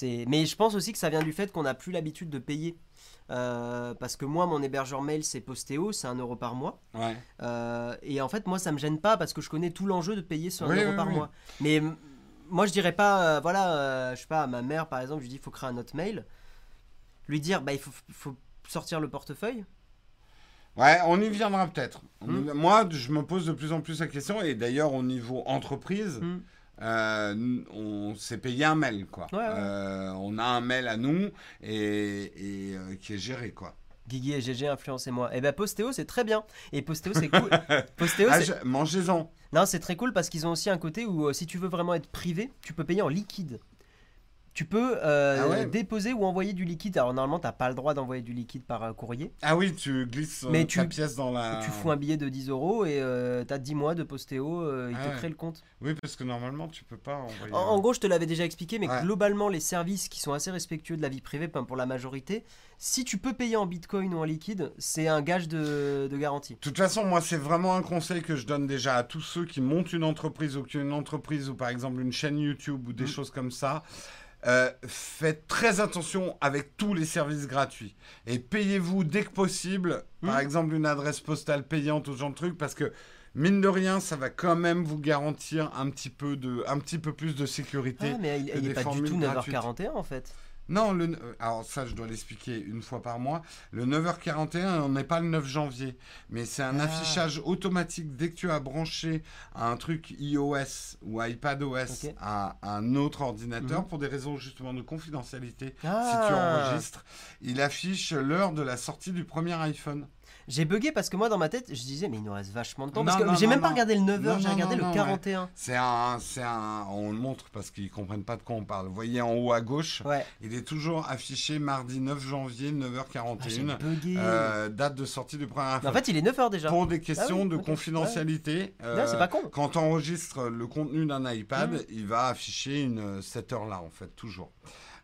Mais je pense aussi que ça vient du fait qu'on n'a plus l'habitude de payer. Euh, parce que moi, mon hébergeur mail, c'est Postéo, c'est un euro par mois. Ouais. Euh, et en fait, moi, ça me gêne pas parce que je connais tout l'enjeu de payer sur un Oui, euro oui, par oui. mois. Mais moi, je dirais pas, euh, voilà, je sais pas, à ma mère, par exemple, je lui dis, il faut créer un autre mail. Lui dire, bah, il faut, faut sortir le portefeuille. Ouais, on y viendra peut-être. Hmm. Moi, je me pose de plus en plus la question, et d'ailleurs, au niveau entreprise, Hmm. Euh, on s'est payé un mail, quoi. Ouais, ouais. Euh, on a un mail à nous et, et, euh, qui est géré, quoi. Guigui et GG, influencez-moi. Et ben Postéo, c'est très bien. Et Postéo, c'est cool. Postéo, Ah, je- Mangez-en. Non, c'est très cool parce qu'ils ont aussi un côté où si tu veux vraiment être privé, tu peux payer en liquide. Tu peux euh, Ah ouais déposer ou envoyer du liquide. Alors normalement, t'as pas le droit d'envoyer du liquide par euh, courrier. Ah oui, tu glisses euh, Mais ta tu- pièce dans la. Tu fous un billet de 10 euros et euh, t'as 10 mois de postéo, euh, il Ah te ouais. crée le compte. Oui, parce que normalement, tu peux pas envoyer. En, en gros, je te l'avais déjà expliqué, mais Ouais. globalement, les services qui sont assez respectueux de la vie privée, enfin, pour la majorité, si tu peux payer en bitcoin ou en liquide, c'est un gage de, de garantie. De toute façon, moi, c'est vraiment un conseil que je donne déjà à tous ceux qui montent une entreprise ou qui ont une entreprise ou par exemple une chaîne YouTube ou des Mm. choses comme ça. Euh, faites très attention avec tous les services gratuits et payez-vous dès que possible, par Mm. exemple une adresse postale payante ou ce genre de truc, parce que mine de rien, ça va quand même vous garantir un petit peu de, un petit peu plus de sécurité. Ah, mais il, que il des est pas du tout gratuites. 9h41 en fait. Non, le, euh, alors ça, je dois l'expliquer une fois par mois. Le 9h41, on n'est pas le 9 janvier, mais c'est un Ah. affichage automatique dès que tu as branché un truc iOS ou iPadOS à un autre ordinateur Mhm. pour des raisons justement de confidentialité. Si tu Ah. enregistres, il affiche l'heure de la sortie du premier iPhone. J'ai bugué parce que moi dans ma tête, je disais mais il nous reste vachement de temps. Non, Parce que j'ai non, même pas regardé le 9h, Non, j'ai regardé le non, 41. C'est un, un, on le montre parce qu'ils comprennent pas de quoi on parle. Vous voyez en haut à gauche, Ouais. il est toujours affiché mardi 9 janvier Ah, j'ai 9h41. bugué. Euh, date de sortie du premier en fait, il est 9h déjà. Pour des questions Ah oui, de confidentialité, Non, euh, c'est pas con. quand tu enregistres le contenu d'un iPad, Mm. il va afficher une, cette heure-là, en fait, toujours.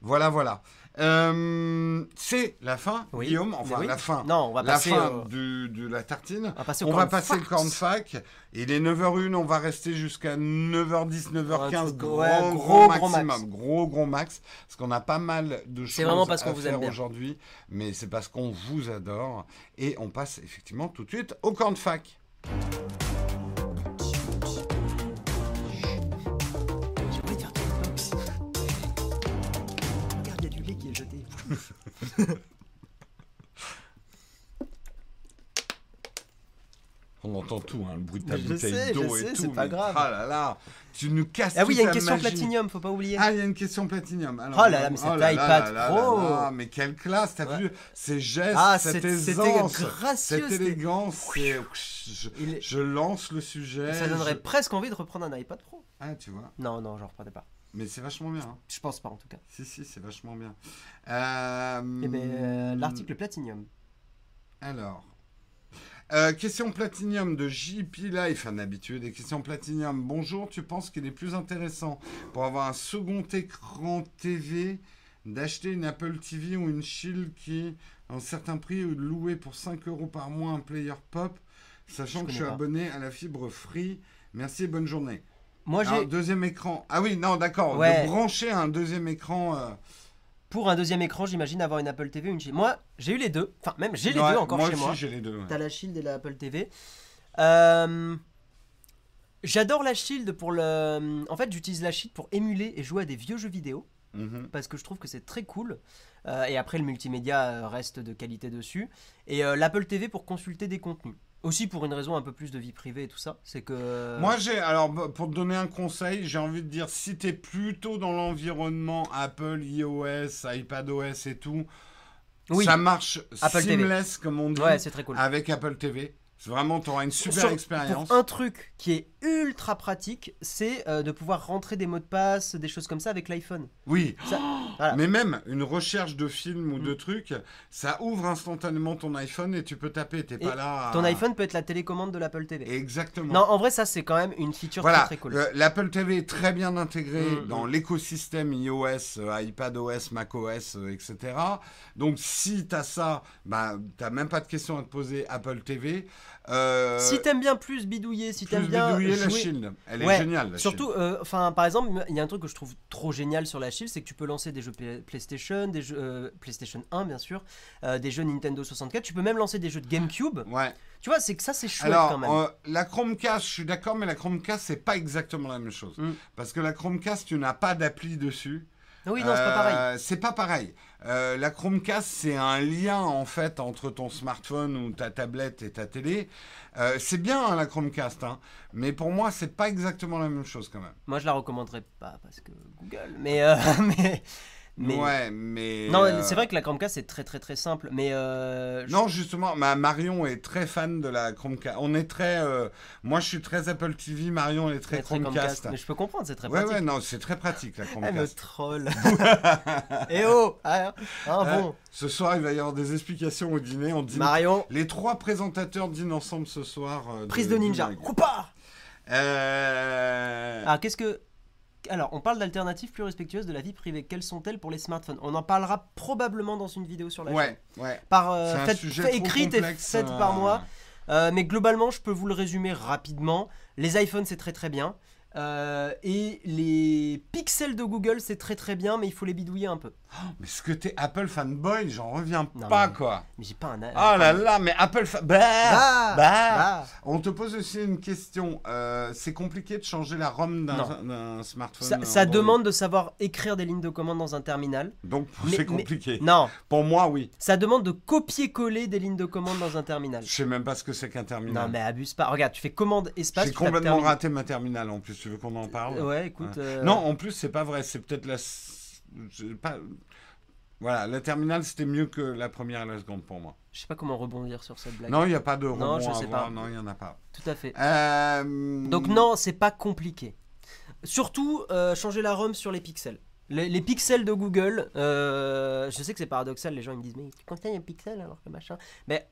Voilà, voilà. Euh, c'est la fin, Oui. Guillaume, enfin oui. la fin. Non, on va la passer. fin au- du- de la tartine. On va passer au On va passer corn. Il est 9h01, on va rester jusqu'à 9h10, Un 9h15. truc- Gros, ouais, gros, gros, gros maximum. max. Gros, gros max. Parce qu'on a pas mal de choses vraiment parce à vous faire aujourd'hui. Mais c'est parce qu'on vous adore. Et on passe effectivement tout de suite au corn fac. On entend tout, hein, le bruit de ta Je bouteille d'eau et sais, tout. c'est pas mais- grave. Ah là là, tu nous casses Ah oui, il y a une question magie. platinium, faut pas oublier. Ah, il y a une question platinium. Alors, Oh là là, mais cet là iPad là Pro. là là, mais quelle classe, t'as Ouais. vu ces gestes, Ah, cette aisance, cette élégance. Je, lance le sujet. Ça donnerait je- presque envie de reprendre un iPad Pro. Ah, tu vois. Non, non, j'en reprenais pas. Mais c'est vachement bien. hein. Je pense pas en tout cas. Si, si, c'est vachement bien. Euh, Eh ben, euh, l'article Platinium. Alors. Euh, question Platinium de JP Life, un habitué des questions Platinium. Bonjour, tu penses qu'il est plus intéressant pour avoir un second écran TV d'acheter une Apple TV ou une Shield qui, à un certain prix, ou de louer pour 5 euros par mois un player pop, sachant Je que je suis pas. abonné à la fibre free Merci et bonne journée. Moi, j'ai deuxième écran. Ah oui, non, d'accord. Ouais. De brancher un deuxième écran. euh, pour un deuxième écran, j'imagine avoir une Apple TV, une Shield. Moi, j'ai eu les deux. Enfin, même j'ai les ouais, deux encore moi chez aussi, moi. j'ai les deux. ouais. T'as la Shield et la Apple TV. Euh, J'adore la Shield pour le. En fait, j'utilise la Shield pour émuler et jouer à des vieux jeux vidéo Mhm. parce que je trouve que c'est très cool. Euh, et après, le multimédia reste de qualité dessus. Et euh, l'Apple TV pour consulter des contenus. Aussi pour une raison un peu plus de vie privée et tout ça. C'est que. Moi, j'ai alors b- pour te donner un conseil, j'ai envie de dire si tu es plutôt dans l'environnement Apple, iOS, iPadOS et tout, Oui. ça marche Apple TV. seamless comme on dit Ouais, c'est très cool. avec Apple TV. Vraiment, tu auras une super Sur- expérience. Un truc qui est ultra pratique, c'est euh, de pouvoir rentrer des mots de passe, des choses comme ça avec l'iPhone. Oui, Ça- voilà. mais même une recherche de film ou de Mm. trucs, ça ouvre instantanément ton iPhone et tu peux taper. T'es pas là. à- Ton iPhone peut être la télécommande de l'Apple TV. Exactement. Non, en vrai, ça c'est quand même une feature Voilà, très très cool. euh, l'Apple TV est très bien intégré Mm, dans mm. l'écosystème iOS, euh, iPadOS, macOS, euh, etc. Donc si tu as ça, bah, tu même pas de questions à te poser Apple TV. Euh, si t'aimes bien plus bidouiller, si t'aimes bien bidouiller la Shield. Elle est géniale, la Surtout, euh, enfin, par exemple, il y a un truc que je trouve trop génial sur la Shield, c'est que tu peux lancer des jeux Play- PlayStation, des jeux euh, PlayStation 1 bien sûr, des jeux Nintendo 64. Tu peux même lancer des jeux de GameCube. Ouais. Tu vois, c'est que ça c'est chouette Alors, quand même. la Chromecast, je suis d'accord, mais la Chromecast, c'est pas exactement la même chose. Mm. Parce que la Chromecast, tu n'as pas d'appli dessus. oui, non, c'est pas pareil. C'est pas pareil. Euh, la Chromecast, c'est un lien en fait entre ton smartphone ou ta tablette et ta télé. Euh, c'est bien hein, la Chromecast, hein, mais pour moi, c'est pas exactement la même chose quand même. Moi, je la recommanderais pas parce que Google. Mais, euh, mais Mais Ouais, mais. non, euh, c'est vrai que la Chromecast c'est très très très simple, mais euh, je- Non, justement, ma Marion est très fan de la Chromecast. On est très. euh, Moi, je suis très Apple TV. Marion est très très Chromecast. Mais je peux comprendre, c'est très Ouais, pratique. ouais, non, c'est très pratique la Elle me Chromecast. troll. Eh oh ah, ah, Hein, bon. Ce soir, il va y avoir des explications au dîner. On dîne... Marion, Les trois présentateurs dînent ensemble ce soir. prise de ninja. Coupa Euh, Ah, qu'est-ce que. Alors, on parle d'alternatives plus respectueuses de la vie privée. Quelles sont-elles pour les smartphones? On en parlera probablement dans une vidéo sur la chaîne. Ouais, ouais. Par, euh, un faite- sujet fait- trop écrite complexe, et faite euh, par moi. Euh, mais globalement, je peux vous le résumer rapidement. Les iPhones, c'est très très bien. Euh, et les pixels de Google, c'est très très bien, mais il faut les bidouiller un peu. Mais ce que t'es Apple fanboy, j'en reviens Non, pas, mais- quoi. Mais j'ai pas un. Oh là là, mais Apple fan... Bah, Ah, bah. ah. On te pose aussi une question. Euh, c'est compliqué de changer la ROM d'un smartphone Ça, demande de savoir écrire des lignes de commande dans un terminal. Donc c'est mais- compliqué. Non, Pour moi, oui. ça demande de copier-coller des lignes de commande dans un terminal. Je sais même pas ce que c'est qu'un terminal. Non, mais abuse pas. Regarde, tu fais commande espace. J'ai complètement raté ma terminale en plus. Tu veux qu'on en parle? Ouais, écoute. euh, Non, en plus, c'est pas vrai. C'est peut-être la. Pas... Voilà, la terminale, c'était mieux que la première et la seconde pour moi. Je sais pas comment rebondir sur cette blague. Non, il n'y a pas de Non, rebond je à sais pas. Non, il n'y en a pas. Tout à fait. Euh, Donc non, c'est pas compliqué. Surtout, euh, changer la ROM sur les pixels. Les, les pixels de Google, euh, je sais que c'est paradoxal, les gens ils me disent mais tu conseilles un pixel alors que machin. Mais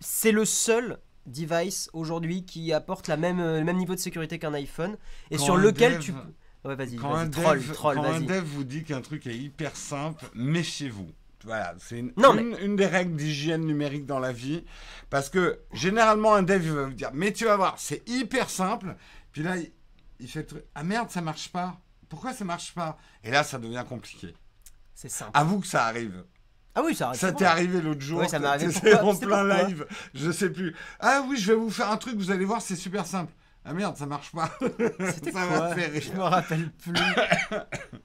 c'est le seul device aujourd'hui qui apporte la même, euh, le même niveau de sécurité qu'un iPhone et Quand sur lequel dev- tu... Ouais vas-y, Quand, un troll, dev, troll, quand un dev vous dit qu'un truc est hyper simple, méfiez-vous. Voilà, c'est une, des règles d'hygiène numérique dans la vie. Parce que généralement, un dev il va vous dire Mais tu vas voir, c'est hyper simple. Puis là, il, il fait le truc, Ah merde, ça marche pas. Pourquoi ça marche pas? Et là, ça devient compliqué. C'est simple. Avoue que ça arrive. Ah oui, ça arrive. Ça t'est arrivé l'autre jour. Ouais, ça m'est arrivé. Pourquoi en plein live. Je sais plus. Ah oui, je vais vous faire un truc, vous allez voir, c'est super simple. Ah merde, ça marche pas. C'était ça quoi m'a fait rire. Je me rappelle plus.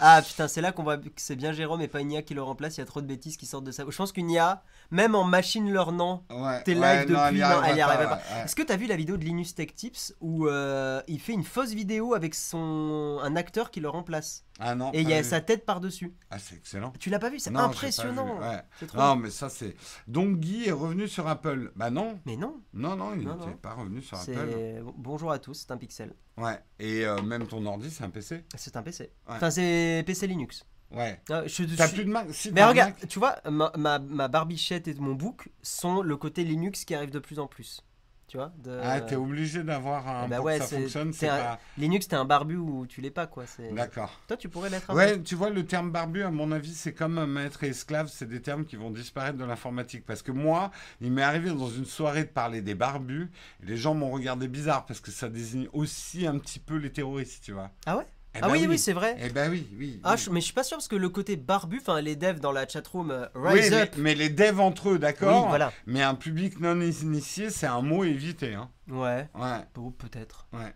Ah putain, c'est là qu'on voit que c'est bien Jérôme et pas une IA qui le remplace. Il y a trop de bêtises qui sortent de ça. Je pense qu'une IA, même en machine learnant, Ouais, T'es ouais, non, depuis, non, elle y arrivera pas, pas. ouais. Est-ce que t'as vu la vidéo de Linus Tech Tips où euh, il fait une fausse vidéo avec son un acteur qui le remplace? Ah non. et il y a vu. sa tête par dessus. Ah, c'est excellent. Tu l'as pas vu C'est impressionnant. vu, trop. Non, mais ça, c'est. Donc, Guy est revenu sur Apple. Bah non, Mais non, non, non, il n'était pas revenu sur Apple. bonjour à tous, c'est un pixel. Ouais. Et euh, même ton ordi, c'est un PC C'est un PC. Ouais. Enfin, c'est PC Linux. Ouais. Ah, je- je T'as plus de Mac si, Mais regarde, Mac tu vois, ma, ma, ma barbichette et mon book sont le côté Linux qui arrive de plus en plus. Tu vois de... Ah, t'es obligé d'avoir un. Eh bah pour ouais, que ça fonctionne, t'es c'est un- pas. Linux, t'es un barbu ou tu l'es pas, quoi. c'est- D'accord. Toi, tu pourrais l'être peu. Ouais, tu vois, le terme barbu, à mon avis, c'est comme maître et esclave, c'est des termes qui vont disparaître de l'informatique. Parce que moi, il m'est arrivé dans une soirée de parler des barbus, et les gens m'ont regardé bizarre, parce que ça désigne aussi un petit peu les terroristes, tu vois. Ah ouais? Eh Ah ben oui, oui, c'est vrai. Eh ben oui, oui. Ah, oui. je- mais je suis pas sûr parce que le côté barbu, enfin les devs dans la chatroom euh, Oui, Rise mais, Up. mais les devs entre eux, d'accord Oui, voilà. Mais un public non initié, c'est un mot évité. Hein. Ouais, Ouais, bon, peut-être. ouais.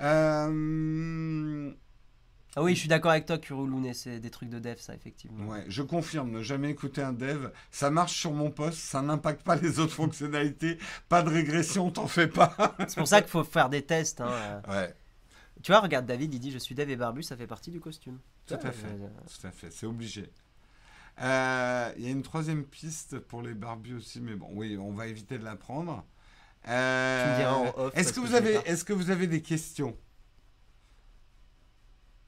Euh, Ah oui, je suis d'accord avec toi, Kurulune, c'est des trucs de dev, ça, effectivement. ouais, je confirme, ne jamais écouter un dev. Ça marche sur mon poste, ça n'impacte pas les autres fonctionnalités. Pas de régression, t'en fais pas. C'est pour ça qu'il faut faire des tests. hein, euh. Ouais, Tu vois, regarde, David, il dit Je suis dev et barbu, ça fait partie du costume. tout Ouais, à fait. euh, Tout à fait, c'est obligé. Euh, Il y a une troisième piste pour les barbus aussi, mais bon, oui, on va éviter de la prendre. Euh, Est-ce que, que vous avez, est-ce que vous avez des questions?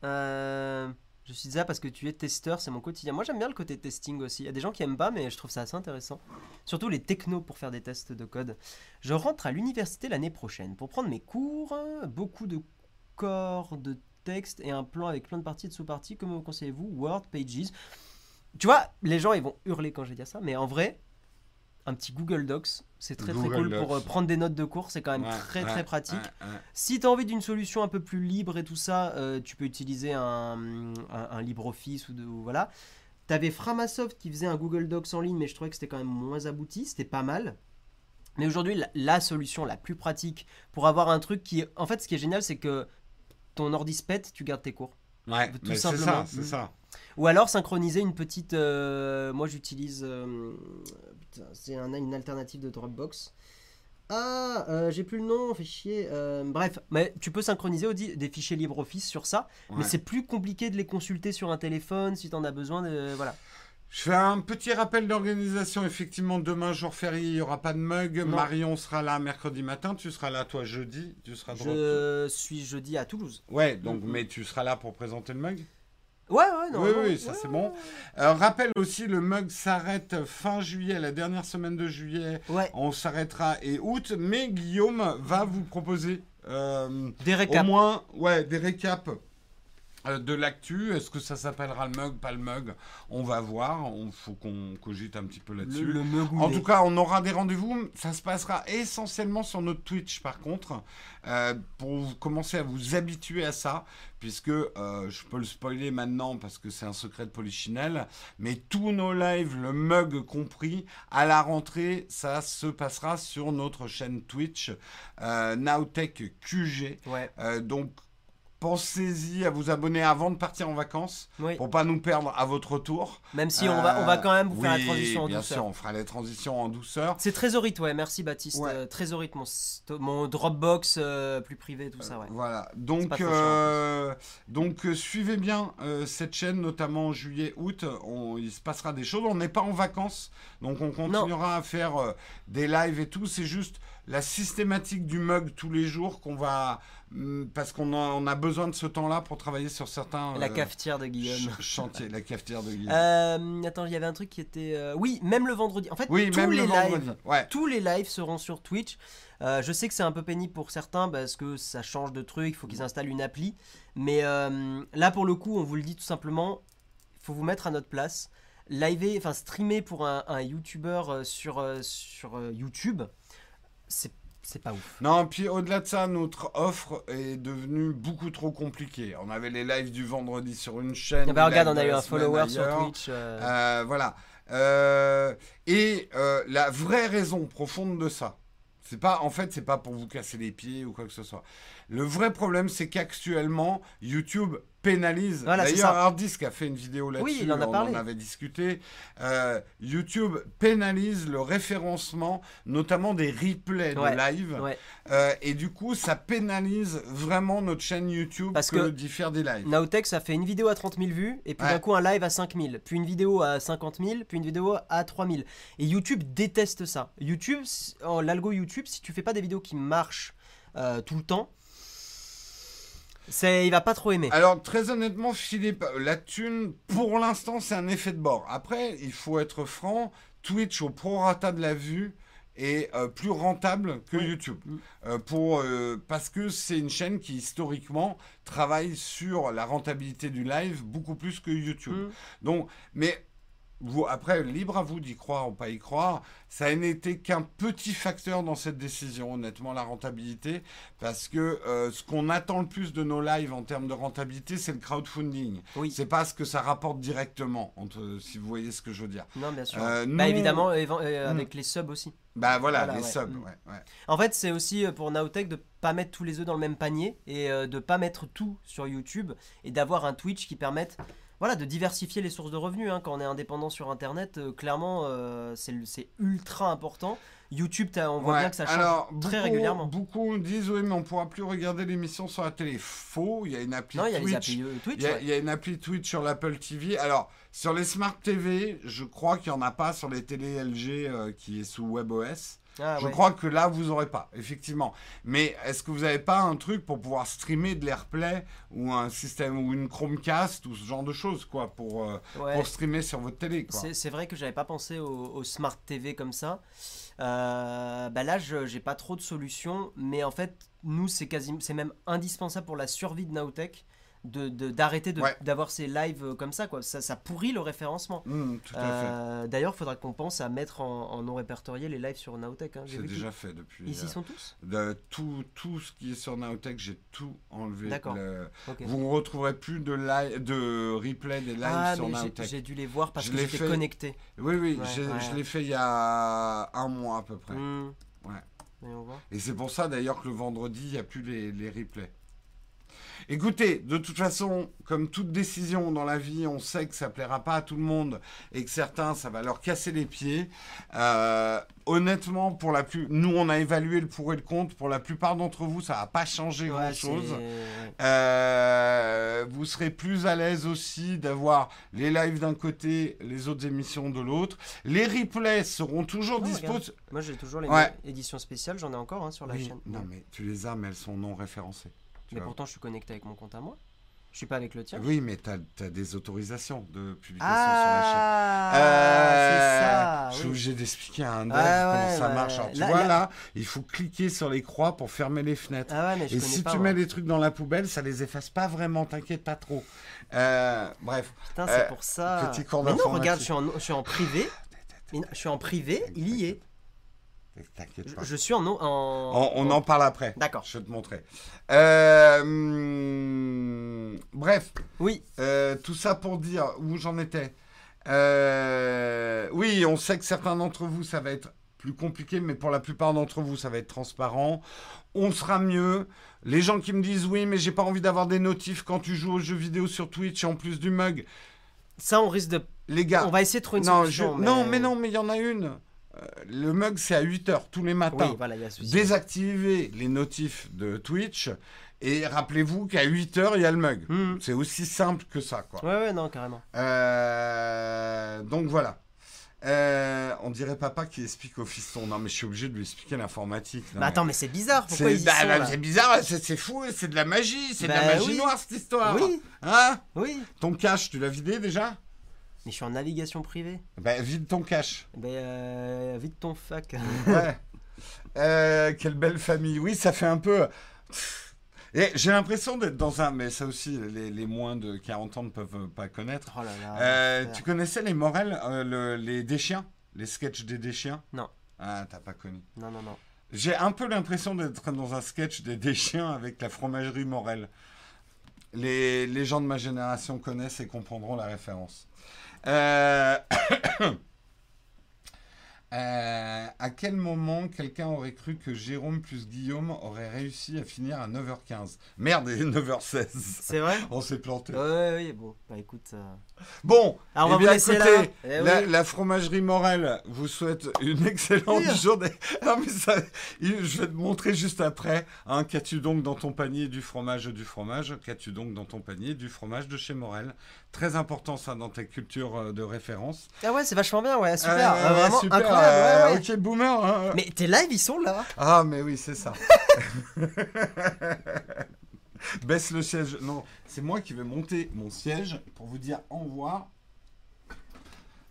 Euh, je suis ça parce que tu es testeur, c'est mon quotidien. Moi j'aime bien le côté testing aussi. Il y a des gens qui aiment pas, mais je trouve ça assez intéressant. Surtout les technos pour faire des tests de code. Je rentre à l'université l'année prochaine pour prendre mes cours. Beaucoup de corps de texte et un plan avec plein de parties et de sous-parties. Comment me conseillez-vous Word, Pages? Tu vois, les gens ils vont hurler quand je vais dire ça, mais en vrai, un petit Google Docs, c'est très très cool Docs. pour euh, prendre des notes de cours. C'est quand même Ouais, très ouais, très pratique. ouais. Si tu as envie d'une solution un peu plus libre et tout ça, euh, tu peux utiliser un, un, un LibreOffice ou, de, ou voilà. Tu avais Framasoft qui faisait un Google Docs en ligne, mais je trouvais que c'était quand même moins abouti, c'était pas mal. Mais aujourd'hui, la, la solution la plus pratique pour avoir un truc qui. En fait, ce qui est génial, c'est que ton ordi se pète, tu gardes tes cours. Ouais, Tout mais c'est simplement. ça, c'est Mm. ça. Ou alors synchroniser une petite. euh, moi, j'utilise. euh, c'est un- une alternative de Dropbox. Ah, euh, j'ai plus le nom, fait chier. Bref, mais tu peux synchroniser Audi, des fichiers LibreOffice sur ça, mais c'est plus compliqué de les consulter sur un téléphone si t'en as besoin. De, voilà. Je fais un petit rappel d'organisation. Effectivement, demain, jour férié, il n'y aura pas de mug. Non. Marion sera là mercredi matin. Tu seras là, toi, jeudi. Tu seras. Je suis jeudi à Toulouse. Ouais, donc, Mhm. mais tu seras là pour présenter le mug? Ouais, ouais, non. Oui, non, oui, ça ouais, c'est ouais, bon. Euh, rappel aussi, le mug s'arrête fin juillet, la dernière semaine de juillet. Ouais, On s'arrêtera et août, mais Guillaume va vous proposer euh, des au récaps. moins ouais, des récaps de l'actu. Est-ce que ça s'appellera le mug, pas le mug? On va voir. Il faut qu'on cogite un petit peu là-dessus. le. En tout cas, on aura des rendez-vous. Ça se passera essentiellement sur notre Twitch, par contre, euh, pour commencer à vous habituer à ça, puisque euh, je peux le spoiler maintenant parce que c'est un secret de Polichinelle, mais tous nos lives, le mug compris, à la rentrée, ça se passera sur notre chaîne Twitch, euh, Nowtech QG. Ouais, Euh, donc, pensez-y à vous abonner avant de partir en vacances, oui. pour pas nous perdre à votre retour. Même si on, va, on va quand même vous faire Oui, la transition en bien douceur. sûr, on fera la transition en douceur. C'est Trésorite, ouais, merci Baptiste. Ouais. Euh, Trésorite, mon, mon Dropbox euh, plus privé, tout ça, ouais. Voilà, donc, cher, euh, donc euh, suivez bien euh, cette chaîne, notamment en juillet, août, on- il se passera des choses. On n'est pas en vacances, donc on continuera à faire euh, des lives et tout. C'est juste la systématique du mug tous les jours qu'on va, hum, parce qu'on a, on a besoin de ce temps-là pour travailler sur certains La euh, cafetière de Guillaume. ch- chantiers, la cafetière de Guillaume. Euh, attends, il y avait un truc qui était. euh, Oui, même le vendredi. En fait, oui, tous même les le vendredi. lives. Ouais. Tous les lives seront sur Twitch. Euh, je sais que c'est un peu pénible pour certains parce que ça change de truc, il faut qu'ils installent une appli. Mais là, pour le coup, on vous le dit tout simplement, il faut vous mettre à notre place. Liver, enfin streamer pour un, un YouTuber sur, sur YouTube, c'est c'est pas ouf. Non, puis au-delà de ça, notre offre est devenue beaucoup trop compliquée. On avait les lives du vendredi sur une chaîne. Ah bah, les regarde, on a eu un follower sur. Twitch. euh, Euh, voilà. Euh, et la vraie raison profonde de ça, c'est pas, en fait, c'est pas pour vous casser les pieds ou quoi que ce soit. Le vrai problème, c'est qu'actuellement, YouTube pénalise. Voilà, D'ailleurs, ça. Harddisk a fait une vidéo là-dessus. Oui, il en a on parlé. en avait discuté. Euh, YouTube pénalise le référencement, notamment des replays Ouais, de live. ouais. Euh, et du coup, ça pénalise vraiment notre chaîne YouTube Parce que, d'y faire des lives. Nowtech, ça fait une vidéo à 30 000 vues, et puis Ouais. d'un coup un live à 5 000, puis une vidéo à 50 000, puis une vidéo à 3 000. Et YouTube déteste ça. YouTube, l'algo YouTube, si tu fais pas des vidéos qui marchent euh, tout le temps, il va pas trop aimer. Alors, très honnêtement, Philippe, la thune, pour l'instant, c'est un effet de bord. Après, il faut être franc, Twitch, au prorata de la vue, est euh, plus rentable que Oui. YouTube. Euh, pour, euh, parce que c'est une chaîne qui, historiquement, travaille sur la rentabilité du live beaucoup plus que YouTube. Mm. Donc, mais vous, après, libre à vous d'y croire ou pas y croire. Ça n'était qu'un petit facteur dans cette décision, honnêtement, la rentabilité, parce que euh, ce qu'on attend le plus de nos lives en termes de rentabilité, c'est le crowdfunding. Oui. C'est pas ce que ça rapporte directement, entre, si vous voyez ce que je veux dire. Non, bien sûr. Euh, bah évidemment, euh, Mm. avec les subs aussi. Bah voilà, Voilà, les ouais. subs, Mm. ouais, ouais. En fait, c'est aussi pour Nowtech de pas mettre tous les œufs dans le même panier et de pas mettre tout sur YouTube et d'avoir un Twitch qui permette voilà, de diversifier les sources de revenus. hein. Quand on est indépendant sur Internet, euh, clairement, euh, c'est ultra important. YouTube, on voit Ouais, bien que ça change alors, très beaucoup- régulièrement. Beaucoup disent oui, mais on pourra plus regarder l'émission sur la télé. Faux, il y a une appli Non, il y a Twitch. applis euh, Twitch. Il y, a, ouais. il y a une appli Twitch sur l'Apple TV. Alors, sur les Smart TV, je crois qu'il n'y en a pas sur les télé LG euh, qui est sous WebOS. Ah, je ouais. crois que là, vous n'aurez pas, effectivement. Mais est-ce que vous n'avez pas un truc pour pouvoir streamer de l'AirPlay ou un système ou une Chromecast ou ce genre de choses, quoi, pour, euh, Ouais. pour streamer sur votre télé. C'est vrai que j'avais pas pensé au, au Smart TV comme ça. Euh, bah là, je j'ai pas trop de solutions, mais en fait, nous, c'est même indispensable pour la survie de Nowtech de- d'arrêter de- Ouais. d'avoir ces lives euh, comme ça, quoi. Ça, ça pourrit le référencement. Fait. Euh, D'ailleurs, il faudra qu'on pense à mettre en, en non répertorié les lives sur Nowtech. Hein. J'ai C'est déjà fait depuis. Ils y euh, sont tous de tout, tout ce qui est sur Nowtech, j'ai tout enlevé. D'accord. Le-. Vous ne retrouverez plus de, live, de replay des lives Ah, sur mais j'ai- dû les voir parce Je que j'étais fait. connecté. Oui, oui, Ouais, j'ai- ouais. je l'ai fait il y a un mois à peu près. Hmm. Ouais. Et c'est pour ça d'ailleurs que le vendredi, il n'y a plus les, les replays. Écoutez, de toute façon, comme toute décision dans la vie, on sait que ça plaira pas à tout le monde et que certains, ça va leur casser les pieds. Euh, honnêtement, pour la plus, nous, on a évalué le pour et le contre. Pour la plupart d'entre vous, ça va pas changer Ouais, grand chose. c'est- Euh, vous serez plus à l'aise aussi d'avoir les lives d'un côté, les autres émissions de l'autre. Les replays seront toujours Non, dispo. regarde. Moi j'ai toujours les Ouais. éditions spéciales, j'en ai encore hein, sur la Oui, chaîne. non, mais tu les as, mais elles sont non référencées. Mais vois. pourtant je suis connecté avec mon compte à moi. Je suis pas avec le tien. Oui, mais tu as, des autorisations de publication Ah, sur la chaîne. Euh, c'est ça. Je suis oui. obligé d'expliquer à un dev Ah, comment ouais, ça ouais. marche. Alors, tu Là, vois, là- là, il faut cliquer sur les croix pour fermer les fenêtres. Ah ouais, mais je Et si pas. tu mets des trucs dans la poubelle, ça les efface pas vraiment, t'inquiète pas trop. Euh, bref. Putain, euh, c'est pour ça. petit cours mais non, regarde, je suis en, je suis en privé. Je suis en privé, il y est. T'inquiète Je, pas. je suis en. en... On, on en parle après. D'accord. Je vais te montrer. Euh, hum, bref, Oui, euh, tout ça pour dire où j'en étais. Euh, oui, on sait que certains d'entre vous, ça va être plus compliqué, mais pour la plupart d'entre vous, ça va être transparent. On sera mieux. Les gens qui me disent oui, mais j'ai pas envie d'avoir des notifs quand tu joues aux jeux vidéo sur Twitch en plus du mug. ça on risque de. Les gars, On va essayer de trouver une non, solution. je- non, mais non, mais il y en a une. Euh, le mug, c'est à 8h tous les matins. Oui, voilà. Désactivez les notifs de Twitch et rappelez-vous qu'à 8h, il y a le mug. Hmm. C'est aussi simple que ça, quoi. Ouais, ouais, non, carrément. Euh, donc voilà. Euh, on dirait papa qui explique au fiston. Non, mais je suis obligé de lui expliquer l'informatique. Mais attends, mais c'est bizarre. Pourquoi c'est ils bah, bah, c'est bizarre, c'est fou, c'est de la magie, c'est de Bah la magie oui. noire cette histoire. Oui, Hein? Oui. Ton cache, tu l'as vidé déjà? Mais je suis en navigation privée. Bah vide ton cache. Ben, euh, vite ton fac. Ouais. Euh, quelle belle famille. Oui, ça fait un peu. Et j'ai l'impression d'être dans un. Mais ça aussi, les, les moins de 40 ans ne peuvent pas connaître. Oh là là. Euh, tu connaissais les Morel, euh, le- les Deschiens Les sketchs des Deschiens Non. Ah, t'as pas connu. Non, non, non. J'ai un peu l'impression d'être dans un sketch des Deschiens avec la fromagerie Morel. Les, les gens de ma génération connaissent et comprendront la référence. Euh, euh, à quel moment quelqu'un aurait cru que Jérôme plus Guillaume aurait réussi à finir à 9h15 Merde, il est 9h16. C'est vrai? On s'est planté. Ouais, oui, bon. Bah écoute. euh, Bon, Alors, on eh va vous bien, laisser écoutez, là. Eh la, oui. la fromagerie Morel vous souhaite une excellente Oui. journée. Non, mais ça, je vais te montrer juste après. Hein, Qu'as-tu donc dans ton panier du fromage du fromage Qu'as-tu donc dans ton panier du fromage de chez Morel? Très important ça dans ta culture euh, de référence. Ah ouais, c'est vachement bien, ouais, super. Euh, vraiment super, incroyable. euh, ouais, ouais. Ok, boomer. hein. Mais tes lives, ils sont là. Ah, mais oui, c'est ça. Baisse le siège. Non, c'est moi qui vais monter mon siège pour vous dire au revoir.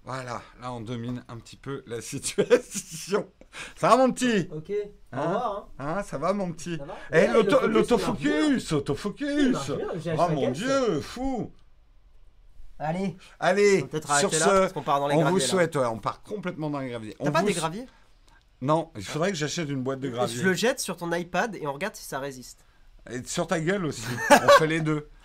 Voilà, là on domine un petit peu la situation. Ça va mon petit? Ok. Au Hein revoir. Hein, Ça va mon petit? Eh, l'autofocus Autofocus j'ai Oh mon dieu, fou Allez. Allez, On sur là ce, parce qu'on part dans les on graviers. vous là. souhaite, ouais, on part complètement dans les graviers. T'as On pas vous des graviers? Non, il faudrait que j'achète une boîte de Je graviers. le jette sur ton iPad et on regarde si ça résiste. Et sur ta gueule aussi. on fait les deux.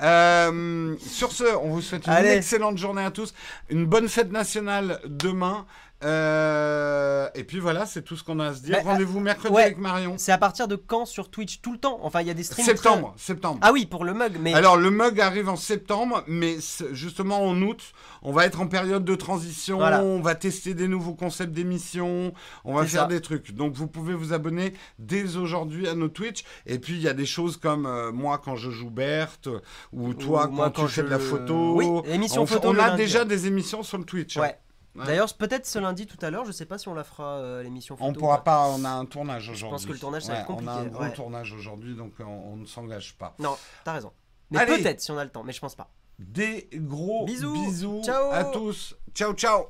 Euh, sur ce, on vous souhaite une Allez. excellente journée à tous. Une bonne fête nationale demain. Euh, et puis voilà, c'est tout ce qu'on a à se dire. Bah, Rendez-vous mercredi ouais. avec Marion. C'est à partir de quand sur Twitch Tout le temps? Enfin, il y a des streams. Septembre, septembre. Ah oui, pour le mug, mais. Alors le mug arrive en septembre, mais justement en août, on va être en période de transition, Voilà. on va tester des nouveaux concepts d'émissions, on va faire ça. des trucs. Donc vous pouvez vous abonner dès aujourd'hui à nos Twitch. Et puis il y a des choses comme euh, moi quand je joue Berthe, ou toi Ou quand, quand tu fais je- de la photo. Oui, émission on, photo On a déjà ouais. des émissions sur le Twitch. hein. Ouais. D'ailleurs, peut-être ce lundi tout à l'heure, je sais pas si on la fera euh, l'émission photo. On ou pourra pas, on a un tournage Je aujourd'hui. pense que le tournage, ça va être Ouais, On a un compliqué, gros tournage aujourd'hui, donc on, on ne s'engage pas. Non, t'as raison. Mais peut-être si on a le temps, mais je pense pas. Des gros Bisous. bisous Ciao. à tous. Ciao, ciao.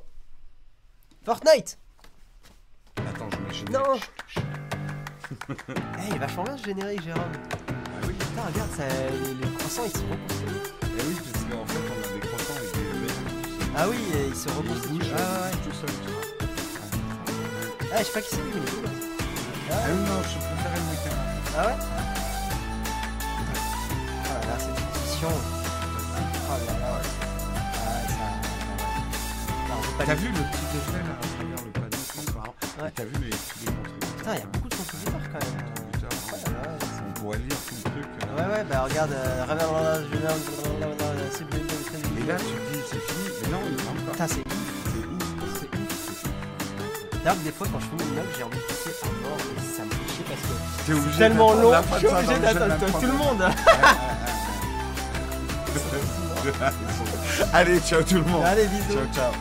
Fortnite Attends, je mets générique. Non Eh, il est vachement bien ce générique, Jérôme. Ah oui. Putain, regarde, ça, les, croissants ils se reconstruisent. Eh oui, parce qu'en fait, Ah oui, et ils se reconstituent. Ah ouais. tout seul. Ah, je sais pas qui c'est, lui, il cool. Ah oui, non, je préférais le mec. Ah ouais? Oh là là, cette édition. Oh là là. Ah, ça. On peut pas T'as vu le petit effet là à travers le panneau. Ouais. Et T'as vu les, les contributeurs Putain, il y a beaucoup de contributeurs quand même. Oh lire tout le truc. euh. Ouais, ouais, bah regarde, euh, c'est Et là, tu dis, c'est fini. Mais non, il rentre pas. Putain, c'est C'est ouf. c'est ouf. D'ailleurs, des fois, quand je finis une note, j'ai envie de passer à mort et ça me fait chier parce que c'est tellement long. Je suis obligé d'attendre tout le monde. Allez, ciao tout le monde. Allez, bisous. Ciao, ciao.